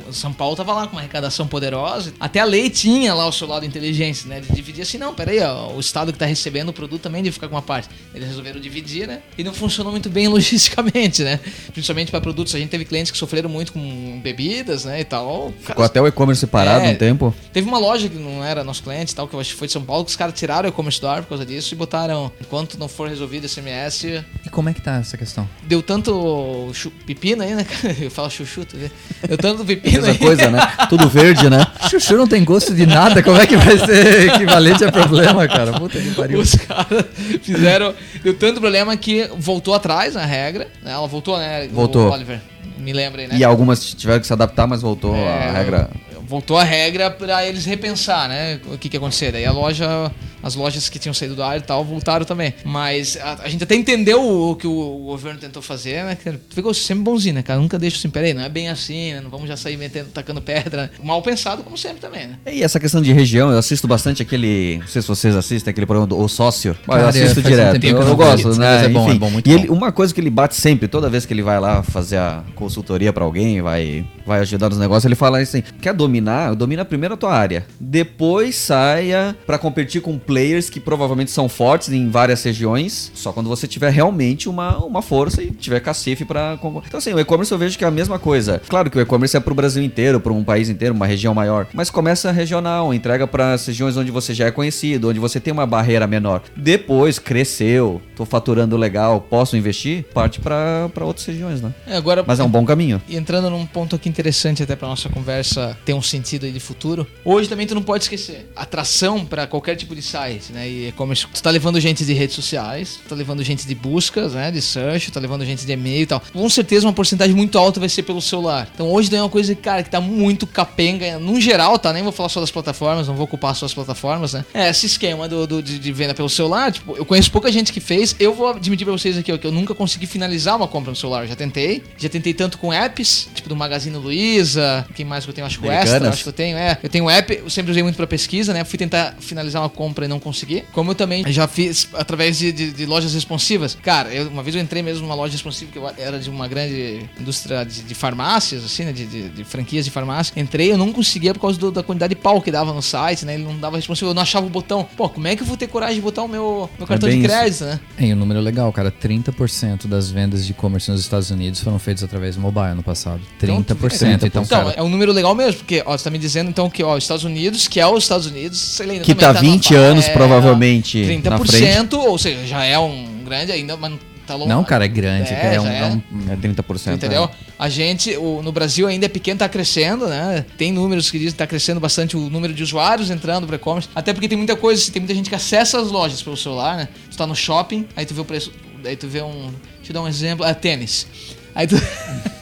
o, São Paulo tava lá com uma arrecadação poderosa. Até a lei tinha lá o seu lado inteligente, né? De dividir assim, não, peraí, ó, o Estado que tá recebendo o produto também deve ficar com uma parte. Eles resolveram dividir, né? E não funcionou muito bem logisticamente, né? Principalmente para produtos. A gente teve clientes que sofreram muito com bebidas, né? E tal. Ficou até o e-commerce separado é, um tempo. Teve uma loja que não era nosso cliente e tal, que eu acho que foi de São Paulo, que os caras tiraram o e-commerce do ar por causa disso e botaram, enquanto não for resolvido esse SMS. E como é que tá essa questão? Deu tanto pepino aí, né, cara? Eu falo chuchu, tu vê? Eu tanto pepino. Mesma coisa, né? Tudo verde, né? Chuchu não tem gosto de nada, como é que vai ser equivalente a problema, cara? Puta que pariu. Os caras fizeram. Deu tanto problema que voltou atrás na regra. Né? Ela voltou, né? Voltou. O Oliver. Me lembrem, né? E algumas tiveram que se adaptar, mas voltou é, a regra. Voltou a regra para eles repensar, né? O que, que ia acontecer. Daí a loja as lojas que tinham saído do ar e tal voltaram também. Mas a, a gente até entendeu o, o que o, o, governo tentou fazer, né? Ficou sempre bonzinho, né, cara? Nunca deixa assim, peraí, não é bem assim, né? Não vamos já sair metendo, tacando pedra. Mal pensado, como sempre também, né? E essa questão de região, eu assisto bastante aquele. Não sei se vocês assistem, aquele programa do O Sócio. Cara, eu assisto direto. Um eu, eu gosto, né? É bom, Enfim, é bom, muito e ele, uma coisa que ele bate sempre, toda vez que ele vai lá fazer a consultoria para alguém, vai, vai ajudar nos negócios, ele fala assim: quer dominar? Domina primeiro a tua área. Depois saia para competir com players que provavelmente são fortes em várias regiões, só quando você tiver realmente uma, uma força e tiver cacife para. Então, assim, o e-commerce eu vejo que é a mesma coisa. Claro que o e-commerce é para o Brasil inteiro, para um país inteiro, uma região maior, mas começa regional, entrega para as regiões onde você já é conhecido, onde você tem uma barreira menor. Depois cresceu, tô faturando legal, posso investir, parte para outras regiões, né? É, agora, mas é um bom caminho. E entrando num ponto aqui interessante até para nossa conversa ter um sentido aí de futuro. Hoje também tu não pode esquecer, atração para qualquer tipo de site site, né? E e-commerce, tu tá levando gente de redes sociais, tu tá levando gente de buscas, né? De search, tá levando gente de e-mail e tal. Com certeza uma porcentagem muito alta vai ser pelo celular. Então hoje tem uma coisa, cara, que tá muito capenga, no geral, tá? Nem vou falar só das plataformas, não vou ocupar só as plataformas, né? É, esse esquema do, do de, de, venda pelo celular, tipo, eu conheço pouca gente que fez. Eu vou admitir pra vocês aqui, ó, que eu nunca consegui finalizar uma compra no celular. Eu já tentei. Já tentei tanto com apps, tipo do Magazine Luiza, quem mais que eu tenho? Acho que o Extra, acho que eu tenho, é. Eu tenho app, eu sempre usei muito pra pesquisa, né? Fui tentar finalizar uma compra e não consegui. Como eu também já fiz através de, de, de lojas responsivas. Cara, eu, uma vez eu entrei mesmo numa loja responsiva que era de uma grande indústria de, de farmácias, assim, né? De, de, franquias de farmácia. Entrei, eu não conseguia por causa do, da quantidade de pau que dava no site, né? Ele não dava responsivo, eu não achava o botão. Pô, como é que eu vou ter coragem de botar o meu, meu cartão é de crédito, isso. né? É, e um número legal, cara. 30% das vendas de e-commerce nos Estados Unidos foram feitas através do mobile no passado. 30%. Então, 30%. então, então cara... é um número legal mesmo, porque, ó, você tá me dizendo então que, ó, Estados Unidos, que é os Estados Unidos, sei lá, Que tá 20 anos, é, provavelmente. 30%, ou seja, já é um grande ainda, mas tá longe. Não, cara, é grande. É, é, um, é. é 30%. Entendeu? É. A gente, o, no Brasil ainda é pequeno, tá crescendo, né? Tem números que dizem que tá crescendo bastante o número de usuários entrando para e-commerce. Até porque tem muita coisa, tem muita gente que acessa as lojas pelo celular, né? Tu tá no shopping, aí tu vê o preço, aí tu vê um. Deixa eu dar um exemplo. É tênis. Aí tu.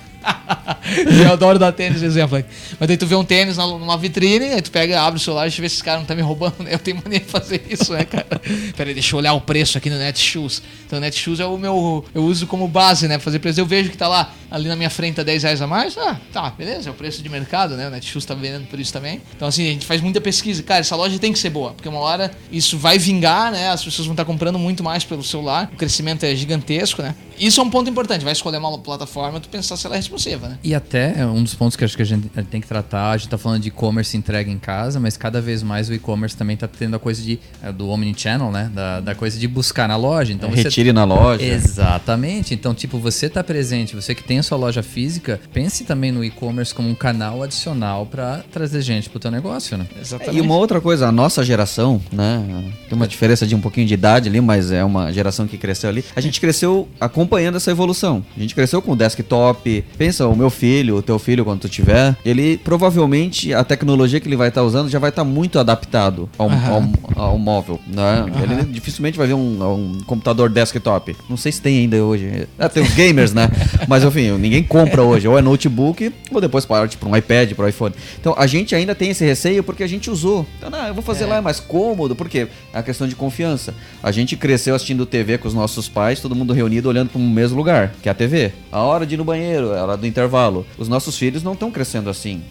eu adoro dar tênis exemplo aí. Mas aí tu vê um tênis numa vitrine, aí tu pega, abre o celular e vê se esse cara não tá me roubando. Né? Eu tenho mania de fazer isso, né, cara? Pera aí, deixa eu olhar o preço aqui no Netshoes. Então o Netshoes é o meu. Eu uso como base, né? Fazer preço. Eu vejo que tá lá, ali na minha frente, tá 10 reais a mais. Ah, tá, beleza, é o preço de mercado, né? O Netshoes tá vendendo por isso também. Então, assim, a gente faz muita pesquisa. Cara, essa loja tem que ser boa, porque uma hora isso vai vingar, né? As pessoas vão estar tá comprando muito mais pelo celular. O crescimento é gigantesco, né? Isso é um ponto importante. Vai escolher uma plataforma, tu pensar se ela é responsiva, né? E até é um dos pontos que acho que a gente tem que tratar. A gente tá falando de e-commerce entrega em casa, mas cada vez mais o e-commerce também tá tendo a coisa de é, do omnichannel, né? Da, da coisa de buscar na loja. Então é, você... Retire na loja. Exatamente. Então, tipo, você tá presente, você que tem a sua loja física, pense também no e-commerce como um canal adicional para trazer gente pro teu negócio, né? Exatamente. E uma outra coisa, a nossa geração, né? Tem uma diferença de um pouquinho de idade ali, mas é uma geração que cresceu ali. A gente cresceu acompanhando essa evolução. A gente cresceu com o desktop. Pensa, o meu filho, o teu filho, quando tu tiver, ele provavelmente a tecnologia que ele vai estar tá usando já vai estar tá muito adaptado ao, uhum. ao, ao, móvel, né? Uhum. Ele dificilmente vai ver um, um, computador desktop. Não sei se tem ainda hoje. É, tem os gamers, né? Mas enfim, ninguém compra hoje. Ou é notebook, ou depois parte para um iPad, para um iPhone. Então a gente ainda tem esse receio porque a gente usou. Então, não, eu vou fazer é. lá, é mais cômodo, porque é a questão de confiança. A gente cresceu assistindo TV com os nossos pais, todo mundo reunido olhando para o mesmo lugar, que é a TV. A hora de ir no banheiro, a hora do intervalo. Os nossos filhos não estão crescendo assim.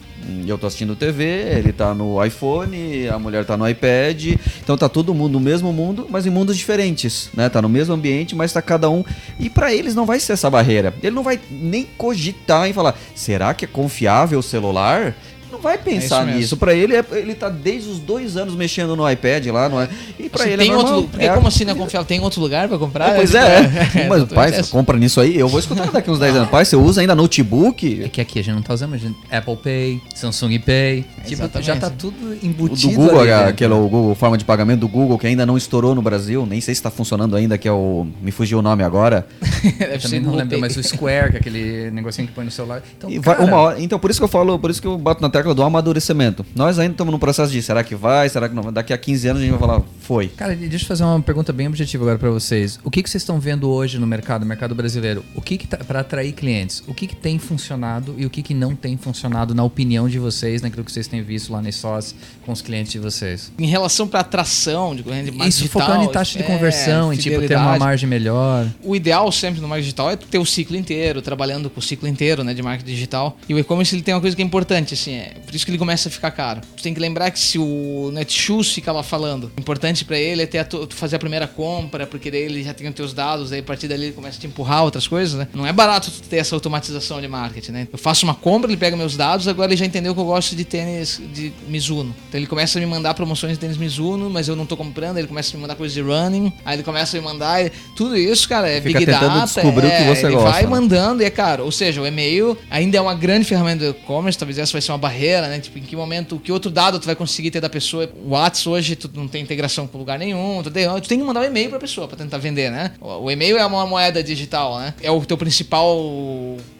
Eu tô assistindo TV, ele tá no iPhone, a mulher tá no iPad. Então tá todo mundo no mesmo mundo, mas em mundos diferentes, né? Tá no mesmo ambiente, mas tá cada um. E para eles não vai ser essa barreira. Ele não vai nem cogitar em falar: será que é confiável o celular? Vai pensar é nisso. Para ele, é, ele tá desde os dois anos mexendo no iPad lá, não é? E para ele tem é normal. Outro, porque é, como assim não é confiável? Tem outro lugar para comprar? É, pois é. é. Mas pai, você compra nisso aí, eu vou escutar daqui uns 10 anos. Pai, você usa ainda notebook? É que aqui a gente não tá usando, a gente, Apple Pay, Samsung Pay, tipo, já tá tudo embutido. O do Google, ali, aquele o Google, forma de pagamento do Google que ainda não estourou no Brasil, nem sei se está funcionando ainda, que é o me fugiu o nome agora. eu também não lembro, mas o Square, que é aquele negocinho que põe no celular. Então, cara... uma hora, então por isso que eu falo, por isso que eu bato na tecla do amadurecimento nós ainda estamos no processo de será que vai, será que não? Daqui a 15 anos a gente vai falar, foi. Cara, deixa eu fazer uma pergunta bem objetiva agora para vocês. O que, que vocês estão vendo hoje no mercado, no mercado brasileiro? O que, que tá, para atrair clientes? O que, que tem funcionado e o que, que não tem funcionado na opinião de vocês, naquilo que vocês têm visto lá na SOS com os clientes de vocês? Em relação para atração de corrente mais Isso digital, focando em taxa de conversão, é, em tipo ter uma margem melhor. O ideal sempre no marketing digital é ter o ciclo inteiro, trabalhando com o ciclo inteiro, né, de marketing digital. E o e-commerce ele tem uma coisa que é importante, assim, é por isso que ele começa a ficar caro. Tu tem que lembrar que se o Netshoes fica lá falando, o importante para ele é ter a tu, fazer a primeira compra, porque daí ele já tem os teus dados, aí a partir dali ele começa a te empurrar outras coisas, né? Não é barato tu ter essa automatização de marketing, né? Eu faço uma compra, ele pega meus dados, agora ele já entendeu que eu gosto de tênis de Mizuno. Então ele começa a me mandar promoções de tênis Mizuno, mas eu não tô comprando, ele começa a me mandar coisas de running, aí ele começa a me mandar, tudo isso, cara, é Fica Big Data, descobrir é, o que você ele gosta, vai né? mandando e é caro. Ou seja, o e-mail ainda é uma grande ferramenta do e-commerce, talvez essa vai ser uma barreira, né? Tipo, em que momento, que outro dado tu vai conseguir ter da pessoa. O WhatsApp hoje tu não tem integração com lugar nenhum. Tu tem, tu tem que mandar um e-mail pra pessoa pra tentar vender, né? O, o e-mail é uma moeda digital, né? É o teu principal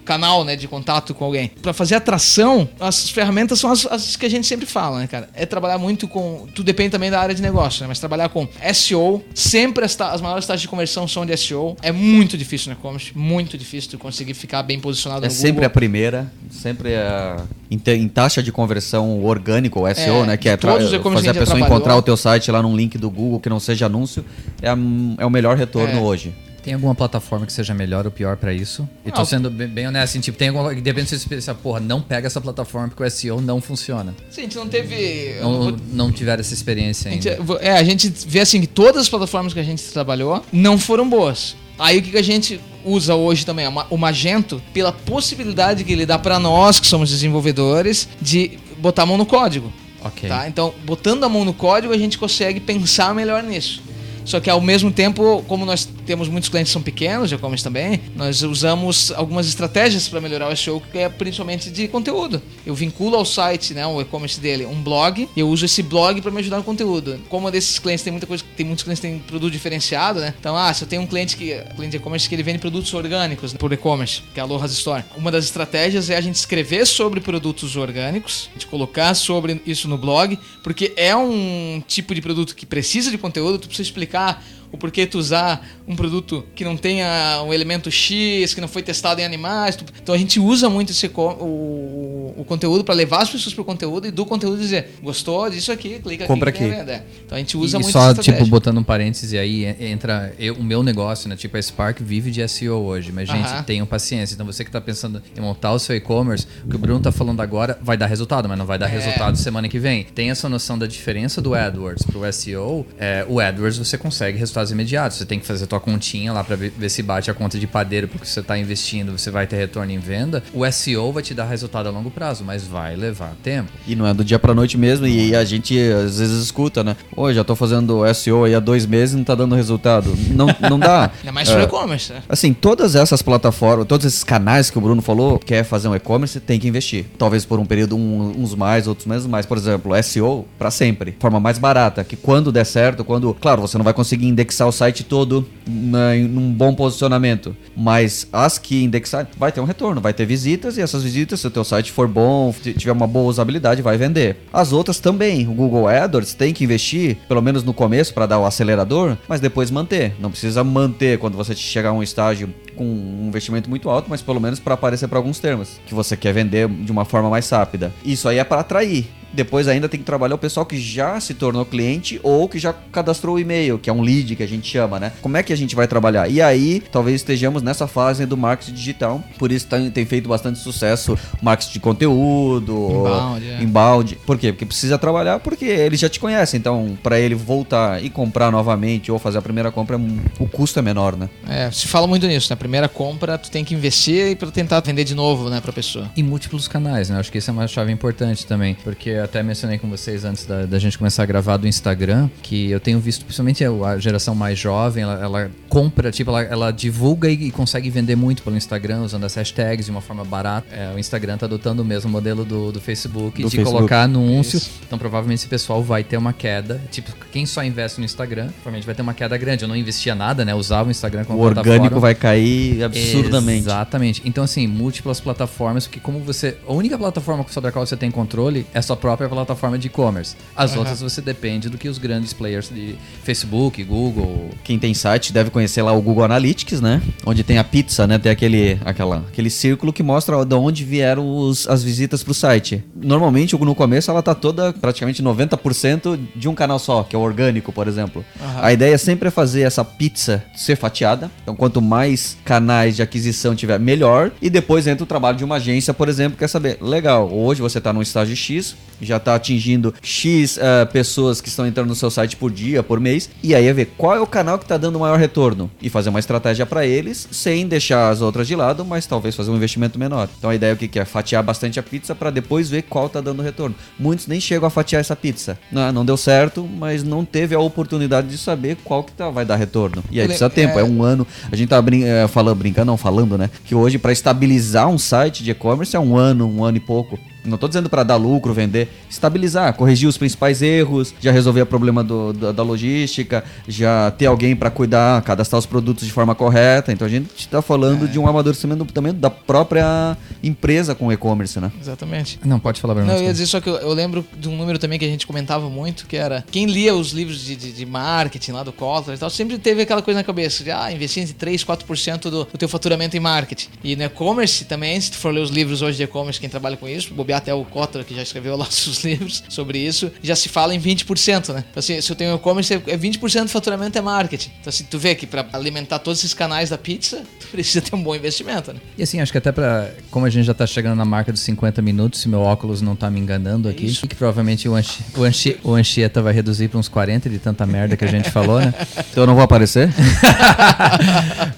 canal, né, de contato com alguém. Para fazer atração, as ferramentas são as, as, que a gente sempre fala, né, cara? É trabalhar muito com. Tudo depende também da área de negócio, né? Mas trabalhar com SEO, sempre as, as maiores taxas de conversão são de SEO. É muito difícil no e-commerce, muito difícil tu conseguir ficar bem posicionado é no Google. É sempre a primeira, sempre a, em, taxa de conversão orgânico, ou SEO, é, né? Que é tra- fazer a, pessoa encontrar o teu site lá num link do Google que não seja anúncio, é, a, é o melhor retorno é. hoje. Tem alguma plataforma que seja melhor ou pior para isso? E tô sendo bem, bem honesto, assim, tipo, tem alguma. Depende se você porra, não pega essa plataforma porque o SEO não funciona. Sim, a gente não teve. Não, não, não tiveram essa experiência ainda. A gente, é, a gente vê assim que todas as plataformas que a gente trabalhou não foram boas. Aí o que, que a gente usa hoje também? O Magento, pela possibilidade que ele dá para nós, que somos desenvolvedores, de botar a mão no código. Ok. Tá? Então, botando a mão no código, a gente consegue pensar melhor nisso. Só que ao mesmo tempo, como nós temos muitos clientes que são pequenos, e-commerce também, nós usamos algumas estratégias para melhorar o SEO, que é principalmente de conteúdo. Eu vinculo ao site, né, o e-commerce dele, um blog, e eu uso esse blog para me ajudar no conteúdo. Como desses clientes tem muita coisa, tem muitos clientes que têm produto diferenciado, né? Então, ah, se eu tenho um cliente que cliente de e-commerce que ele vende produtos orgânicos né, por e-commerce, que é a Aloha's Store. Uma das estratégias é a gente escrever sobre produtos orgânicos, a gente colocar sobre isso no blog, porque é um tipo de produto que precisa de conteúdo, tu precisa explicar o porquê tu usar um produto que não tenha um elemento X, que não foi testado em animais. Então a gente usa muito esse, o, o conteúdo para levar as pessoas para o conteúdo e do conteúdo dizer, gostou disso aqui, clica Compra aqui. aqui. É. Então a gente usa e muito só, tipo, botando um parêntese aí, entra eu, o meu negócio, né? Tipo, a Spark vive de SEO hoje, mas, gente, uh -huh. tenham paciência. Então você que está pensando em montar o seu e-commerce, o que o Bruno está falando agora vai dar resultado, mas não vai dar é. resultado semana que vem. Tem essa noção da diferença do AdWords para o SEO. É, o AdWords você consegue resultados imediatos. Você tem que fazer tua continha lá para ver, se bate a conta de padeiro porque você está investindo, você vai ter retorno em venda. O SEO vai te dar resultado a longo prazo, mas vai levar tempo. E não é do dia para noite mesmo. E a gente às vezes escuta, né? Hoje já tô fazendo SEO aí há dois meses e não tá dando resultado. Não, não dá. é mais é, e-commerce. Né? Assim, todas essas plataformas, todos esses canais que o Bruno falou, quer fazer um e-commerce, tem que investir. Talvez por um período um, uns mais, outros menos mais. Por exemplo, SEO para sempre. Forma mais barata, que quando der certo, quando. Claro, você não vai conseguir indexar o site todo na, num bom posicionamento. Mas as que indexar, vai ter um retorno, vai ter visitas e essas visitas, se o teu site for bom, tiver uma boa usabilidade, vai vender. As outras também. O Google AdWords tem que investir, pelo menos no começo, para dar o acelerador, mas depois manter. Não precisa manter quando você chegar a um estágio com um investimento muito alto, mas pelo menos para aparecer para alguns termos que você quer vender de uma forma mais rápida. Isso aí é para atrair. Depois ainda tem que trabalhar o pessoal que já se tornou cliente ou que já cadastrou o e-mail, que é um lead que a gente chama, né? Como é que a gente vai trabalhar? E aí, talvez estejamos nessa fase do marketing digital. Por isso tem, tem feito bastante sucesso o marketing de conteúdo, inbound, é. inbound. Por quê? Porque precisa trabalhar porque ele já te conhece. Então, para ele voltar e comprar novamente ou fazer a primeira compra, o custo é menor, né? É, se fala muito nisso, né? Primeira compra, tu tem que investir para tentar vender de novo, né, pra pessoa. E múltiplos canais, né? Acho que isso é uma chave importante também, porque até mencionei com vocês antes da, da, gente começar a gravar do Instagram, que eu tenho visto, principalmente a geração mais jovem, ela, ela compra, tipo, ela, ela divulga e, e, consegue vender muito pelo Instagram, usando as hashtags de uma forma barata. É, o Instagram tá adotando o mesmo modelo do, do Facebook, do de Facebook. colocar anúncio. Isso. Então, provavelmente, esse pessoal vai ter uma queda. Tipo, quem só investe no Instagram, provavelmente vai ter uma queda grande. Eu não investia nada, né? usava o Instagram como O orgânico vai cair absurdamente. Exatamente. Então, assim, múltiplas plataformas, porque como você... A única plataforma sobre a qual você tem controle é a sua própria plataforma plataforma de e-commerce. As uhum. outras você depende do que os grandes players de Facebook, Google. Quem tem site deve conhecer lá o Google Analytics, né? Onde tem a pizza, né? Tem aquele, aquela, aquele círculo que mostra de onde vieram os, as visitas para o site. Normalmente, no começo, ela tá toda praticamente 90% de um canal só, que é o orgânico, por exemplo. Uhum. A ideia é sempre fazer essa pizza ser fatiada. Então, quanto mais canais de aquisição tiver, melhor. E depois entra o trabalho de uma agência, por exemplo, quer saber, legal, hoje você está no estágio X, já está atingindo X uh, pessoas que estão entrando no seu site por dia, por mês, e aí é ver qual é o canal que está dando o maior retorno e fazer uma estratégia para eles, sem deixar as outras de lado, mas talvez fazer um investimento menor. Então a ideia é o que, que é? Fatiar bastante a pizza para depois ver qual está dando retorno. Muitos nem chegam a fatiar essa pizza. Não, não deu certo, mas não teve a oportunidade de saber qual que tá, vai dar retorno. E aí precisa tempo, é... é um ano. A gente tá brin é, falando, brincando, não falando, né? Que hoje para estabilizar um site de e-commerce é um ano, um ano e pouco. Não tô dizendo para dar lucro, vender, estabilizar, corrigir os principais erros, já resolver o problema do, da, da logística, já ter alguém para cuidar, cadastrar os produtos de forma correta. Então a gente está falando é. de um amadurecimento também da própria empresa com e-commerce, né? Exatamente. Não, pode falar, Bruno. Não, eu ia dizer só que eu, eu, lembro de um número também que a gente comentava muito, que era quem lia os livros de, de, de marketing lá do Kotler e tal, sempre teve aquela coisa na cabeça de ah, investir entre 3, 4% do, do teu faturamento em marketing. E no e-commerce também, se tu for ler os livros hoje de e-commerce, quem trabalha com isso, bobear até o Kotler, que já escreveu lá seus livros sobre isso, já se fala em 20%, né? Então, assim, se eu tenho e-commerce, é 20% do faturamento é marketing. Então, assim, tu vê que para alimentar todos esses canais da pizza, tu precisa ter um bom investimento, né? E assim, acho que até para como a gente já tá chegando na marca dos 50 minutos, se meu óculos não tá me enganando aqui, isso. que provavelmente o, Anchi, o, Anchi, o Anchieta vai reduzir para uns 40 de tanta merda que a gente falou, né? Então eu não vou aparecer?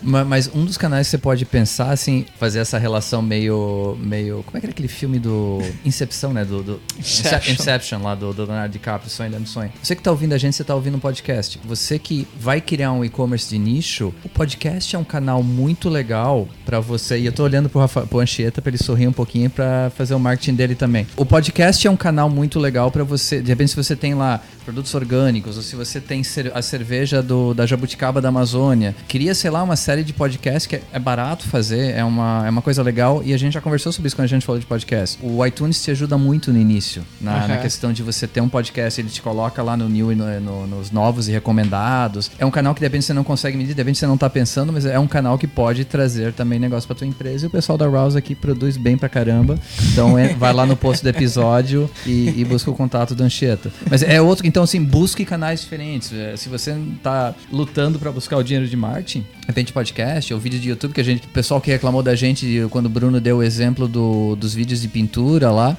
mas um dos canais que você pode pensar, assim, fazer essa relação meio. meio como é que era aquele filme do Incepção, né? Do, do Inception. Inception. lá do, do Leonardo DiCaprio, Sonho do Sonho. Você que tá ouvindo a gente, você tá ouvindo um podcast. Você que vai criar um e-commerce de nicho, o podcast é um canal muito legal para você. E eu tô olhando pro, Rafa, pro Anchieta pra ele sorrir um pouquinho para fazer o marketing dele também. O podcast é um canal muito legal para você. De repente, se você tem lá produtos orgânicos, ou se você tem a cerveja do, da Jabuticaba da Amazônia, queria, sei lá, uma série de podcasts que é barato fazer, é uma, é uma coisa legal, e a gente já conversou sobre isso quando a gente falou de podcast. O iTunes te ajuda muito no início, na, uhum. na questão de você ter um podcast, ele te coloca lá no new e no, no, nos novos e recomendados. É um canal que de repente você não consegue medir, de repente você não tá pensando, mas é um canal que pode trazer também negócio pra tua empresa, e o pessoal da Rouse aqui produz bem pra caramba. Então é, vai lá no post do episódio e, e busca o contato do Anchieta. Mas é outro então, assim, busque canais diferentes. É, se você está lutando para buscar o dinheiro de marketing, de repente podcast ou vídeo de YouTube, que a gente, o pessoal que reclamou da gente quando o Bruno deu o exemplo do, dos vídeos de pintura lá,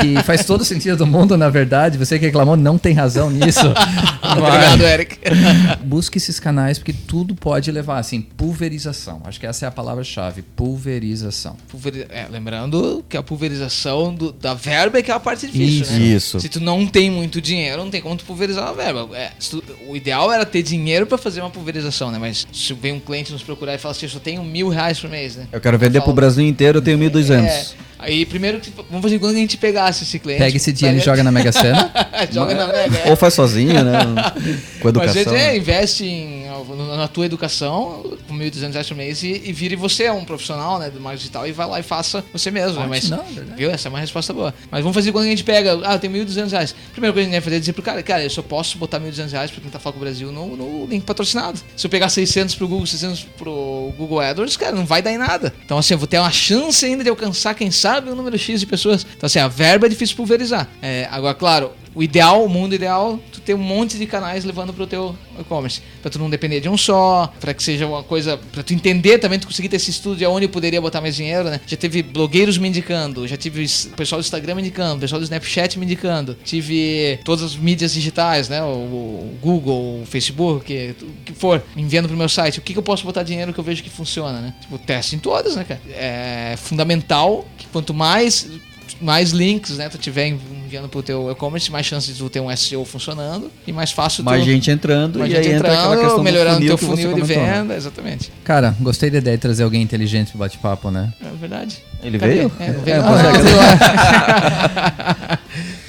que faz todo sentido do mundo, na verdade. Você que reclamou não tem razão nisso. Obrigado, Eric. busque esses canais, porque tudo pode levar, assim, pulverização. Acho que essa é a palavra-chave, pulverização. Pulveri é, lembrando que a pulverização do, da verba é que é a parte difícil, Isso. né? Isso. Se tu não tem muito dinheiro, não tem como tu pulverizar uma verba. É, o ideal era ter dinheiro para fazer uma pulverização, né? Mas se vem um cliente nos procurar e fala assim, eu só tenho mil reais por mês, né? Eu quero vender eu falo, pro Brasil inteiro, eu tenho mil duzentos. É, Aí primeiro, vamos fazer quando a gente pegasse esse cliente. Pega esse dinheiro e joga na Mega Sena. joga na Mega. É. Ou faz sozinho, né? Com educação. Mas é, investe em, na tua educação com 1.200 reais por mês e, e vire você um profissional né, do marketing digital e vai lá e faça você mesmo. Né? Mas, não, verdade. viu? Essa é uma resposta boa. Mas vamos fazer quando a gente pega, ah, eu tenho 1.200 reais. Primeira coisa que a gente vai fazer é dizer pro cara, cara, eu só posso botar 1.200 reais pra tentar falar com o Brasil no, no link patrocinado. Se eu pegar 600 pro Google, 600 pro Google AdWords, cara, não vai dar em nada. Então assim, eu vou ter uma chance ainda de alcançar, quem sabe, um número X de pessoas. Então, assim, a verba é difícil pulverizar. É, agora, claro, o ideal, o mundo ideal, tu ter um monte de canais levando pro teu e-commerce. Pra tu não depender de um só, pra que seja uma coisa. pra tu entender também, tu conseguir ter esse estudo de onde eu poderia botar mais dinheiro, né? Já teve blogueiros me indicando, já tive o pessoal do Instagram me indicando, o pessoal do Snapchat me indicando, tive todas as mídias digitais, né? O, Google, o Facebook, o que for, enviando pro meu site. O que, que eu posso botar dinheiro que eu vejo que funciona, né? Tipo, teste em todas, né, cara? É fundamental que quanto mais mais links, né, tu tiver enviando pro teu e-commerce, mais chances de tu ter um SEO funcionando e mais fácil mais tu, gente entrando mais e gente aí entrando, entra aquela questão melhorando do teu funil, funil de comentou, né? venda, exatamente. Cara, gostei da ideia de trazer alguém inteligente pro bate-papo, né? É verdade. Ele Cadê? veio? É, não veio. É, não,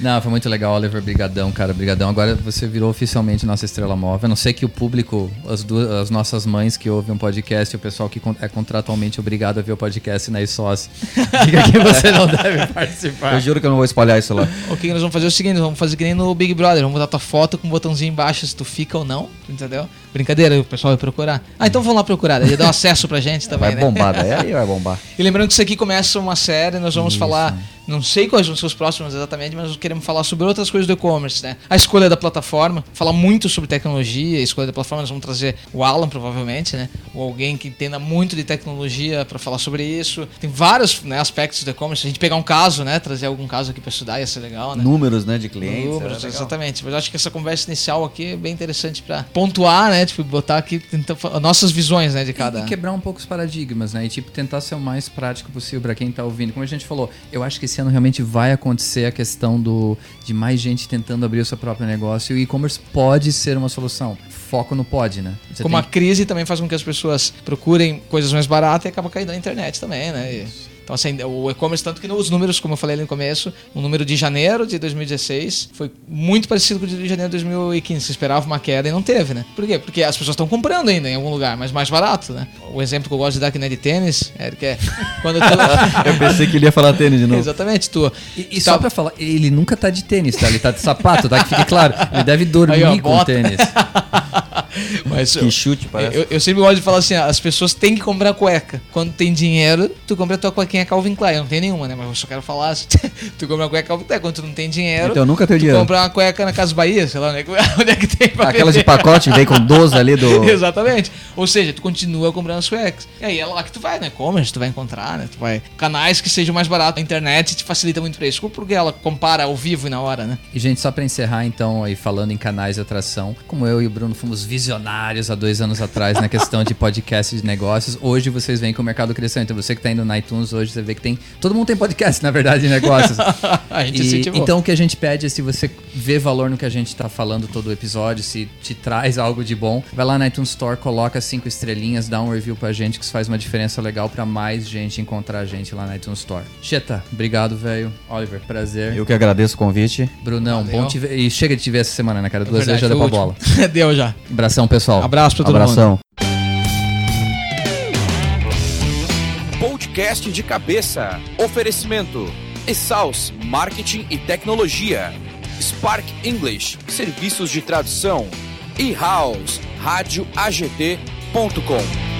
não, foi muito legal, Oliver. Brigadão, cara. Brigadão. Agora você virou oficialmente nossa estrela móvel. A não sei que o público, as, duas, as nossas mães que ouvem um podcast, o pessoal que é contratualmente obrigado a ver o podcast na ISOS, diga que você não deve participar. Eu juro que eu não vou espalhar isso lá. O que nós vamos fazer é o seguinte, vamos fazer que nem no Big Brother, vamos botar tua foto com um botãozinho embaixo se tu fica ou não, entendeu? Brincadeira, o pessoal vai procurar. Ah, então vamos lá procurar, daí dá um acesso pra gente também, Vai né? bombar, daí aí vai bombar. E lembrando que isso aqui começa uma série, nós vamos Isso. falar não sei quais vão ser os próximos exatamente, mas queremos falar sobre outras coisas do e-commerce, né? A escolha da plataforma, falar muito sobre tecnologia, a escolha da plataforma, nós vamos trazer o Alan, provavelmente, né? Ou alguém que entenda muito de tecnologia para falar sobre isso. Tem vários né, aspectos do e-commerce. A gente pegar um caso, né? Trazer algum caso aqui para estudar ia ser legal, né? Números, né, de clientes. Números, exatamente. Mas eu acho que essa conversa inicial aqui é bem interessante para pontuar, né? Tipo, botar aqui tentar, nossas visões, né, de cada. E quebrar um pouco os paradigmas, né? E tipo, tentar ser o mais prático possível para quem tá ouvindo. Como a gente falou, eu acho que esse ano realmente vai acontecer a questão do, de mais gente tentando abrir o seu próprio negócio e o e-commerce pode ser uma solução foco no pod, né? Você Como a crise também faz com que as pessoas procurem coisas mais baratas e acaba caindo na internet também, né? E... Então, assim, o e-commerce, tanto que os números, como eu falei ali no começo, o número de janeiro de 2016 foi muito parecido com o de janeiro de 2015. Você esperava uma queda e não teve, né? Por quê? Porque as pessoas estão comprando ainda em algum lugar, mas mais barato, né? O exemplo que eu gosto de dar aqui não é de tênis, é que é quando tu... Eu pensei que ele ia falar tênis de novo. Exatamente, tu. E, e só tá... pra falar, ele nunca tá de tênis, tá? Ele tá de sapato, tá? Que fique claro. Ele deve dormir Aí, ó, com tênis. Mas que chute, parece. Eu, eu, sempre gosto de falar assim: as pessoas têm que comprar cueca. Quando tem dinheiro, tu compra a tua cuequinha Calvin Klein. Eu não tem nenhuma, né? Mas eu só quero falar assim: tu compra uma cueca Calvin Klein. Quando tu não tem dinheiro, então, eu nunca tenho tu dinheiro. compra uma cueca na Casa Bahia, sei lá, onde é que tem pra Aquelas de pacote vem com 12 ali do. Exatamente. Ou seja, tu continua comprando as cuecas. E aí é lá que tu vai, né? E-commerce, tu vai encontrar, né? Tu vai. Canais que sejam mais baratos. A internet te facilita muito pra isso. Porque ela compara ao vivo e na hora, né? E, gente, só pra encerrar, então, aí falando em canais de atração, como eu e o Bruno fomos visionários há dois anos atrás na questão de podcast de negócios. Hoje vocês veem que o mercado cresceu. Então você que está indo no iTunes hoje, você vê que tem. Todo mundo tem podcast, na verdade, de negócios. a gente e, então o que a gente pede é se você vê valor no que a gente está falando todo o episódio, se te traz algo de bom, vai lá na iTunes Store, coloca cinco estrelinhas, dá um review pra gente, que isso faz uma diferença legal para mais gente encontrar a gente lá na iTunes Store. Cheta, obrigado, velho. Oliver, prazer. Eu que agradeço o convite. Brunão, Valeu. bom te ver. E chega de te ver essa semana, né, cara? Duas é verdade, vezes já deu pra bola. deu já. Abração, pessoal. Abraço pra todo Abração. mundo. Podcast de cabeça. Oferecimento: Exaus Marketing e Tecnologia. Spark English, serviços de tradução. E House, rádio AGT.com.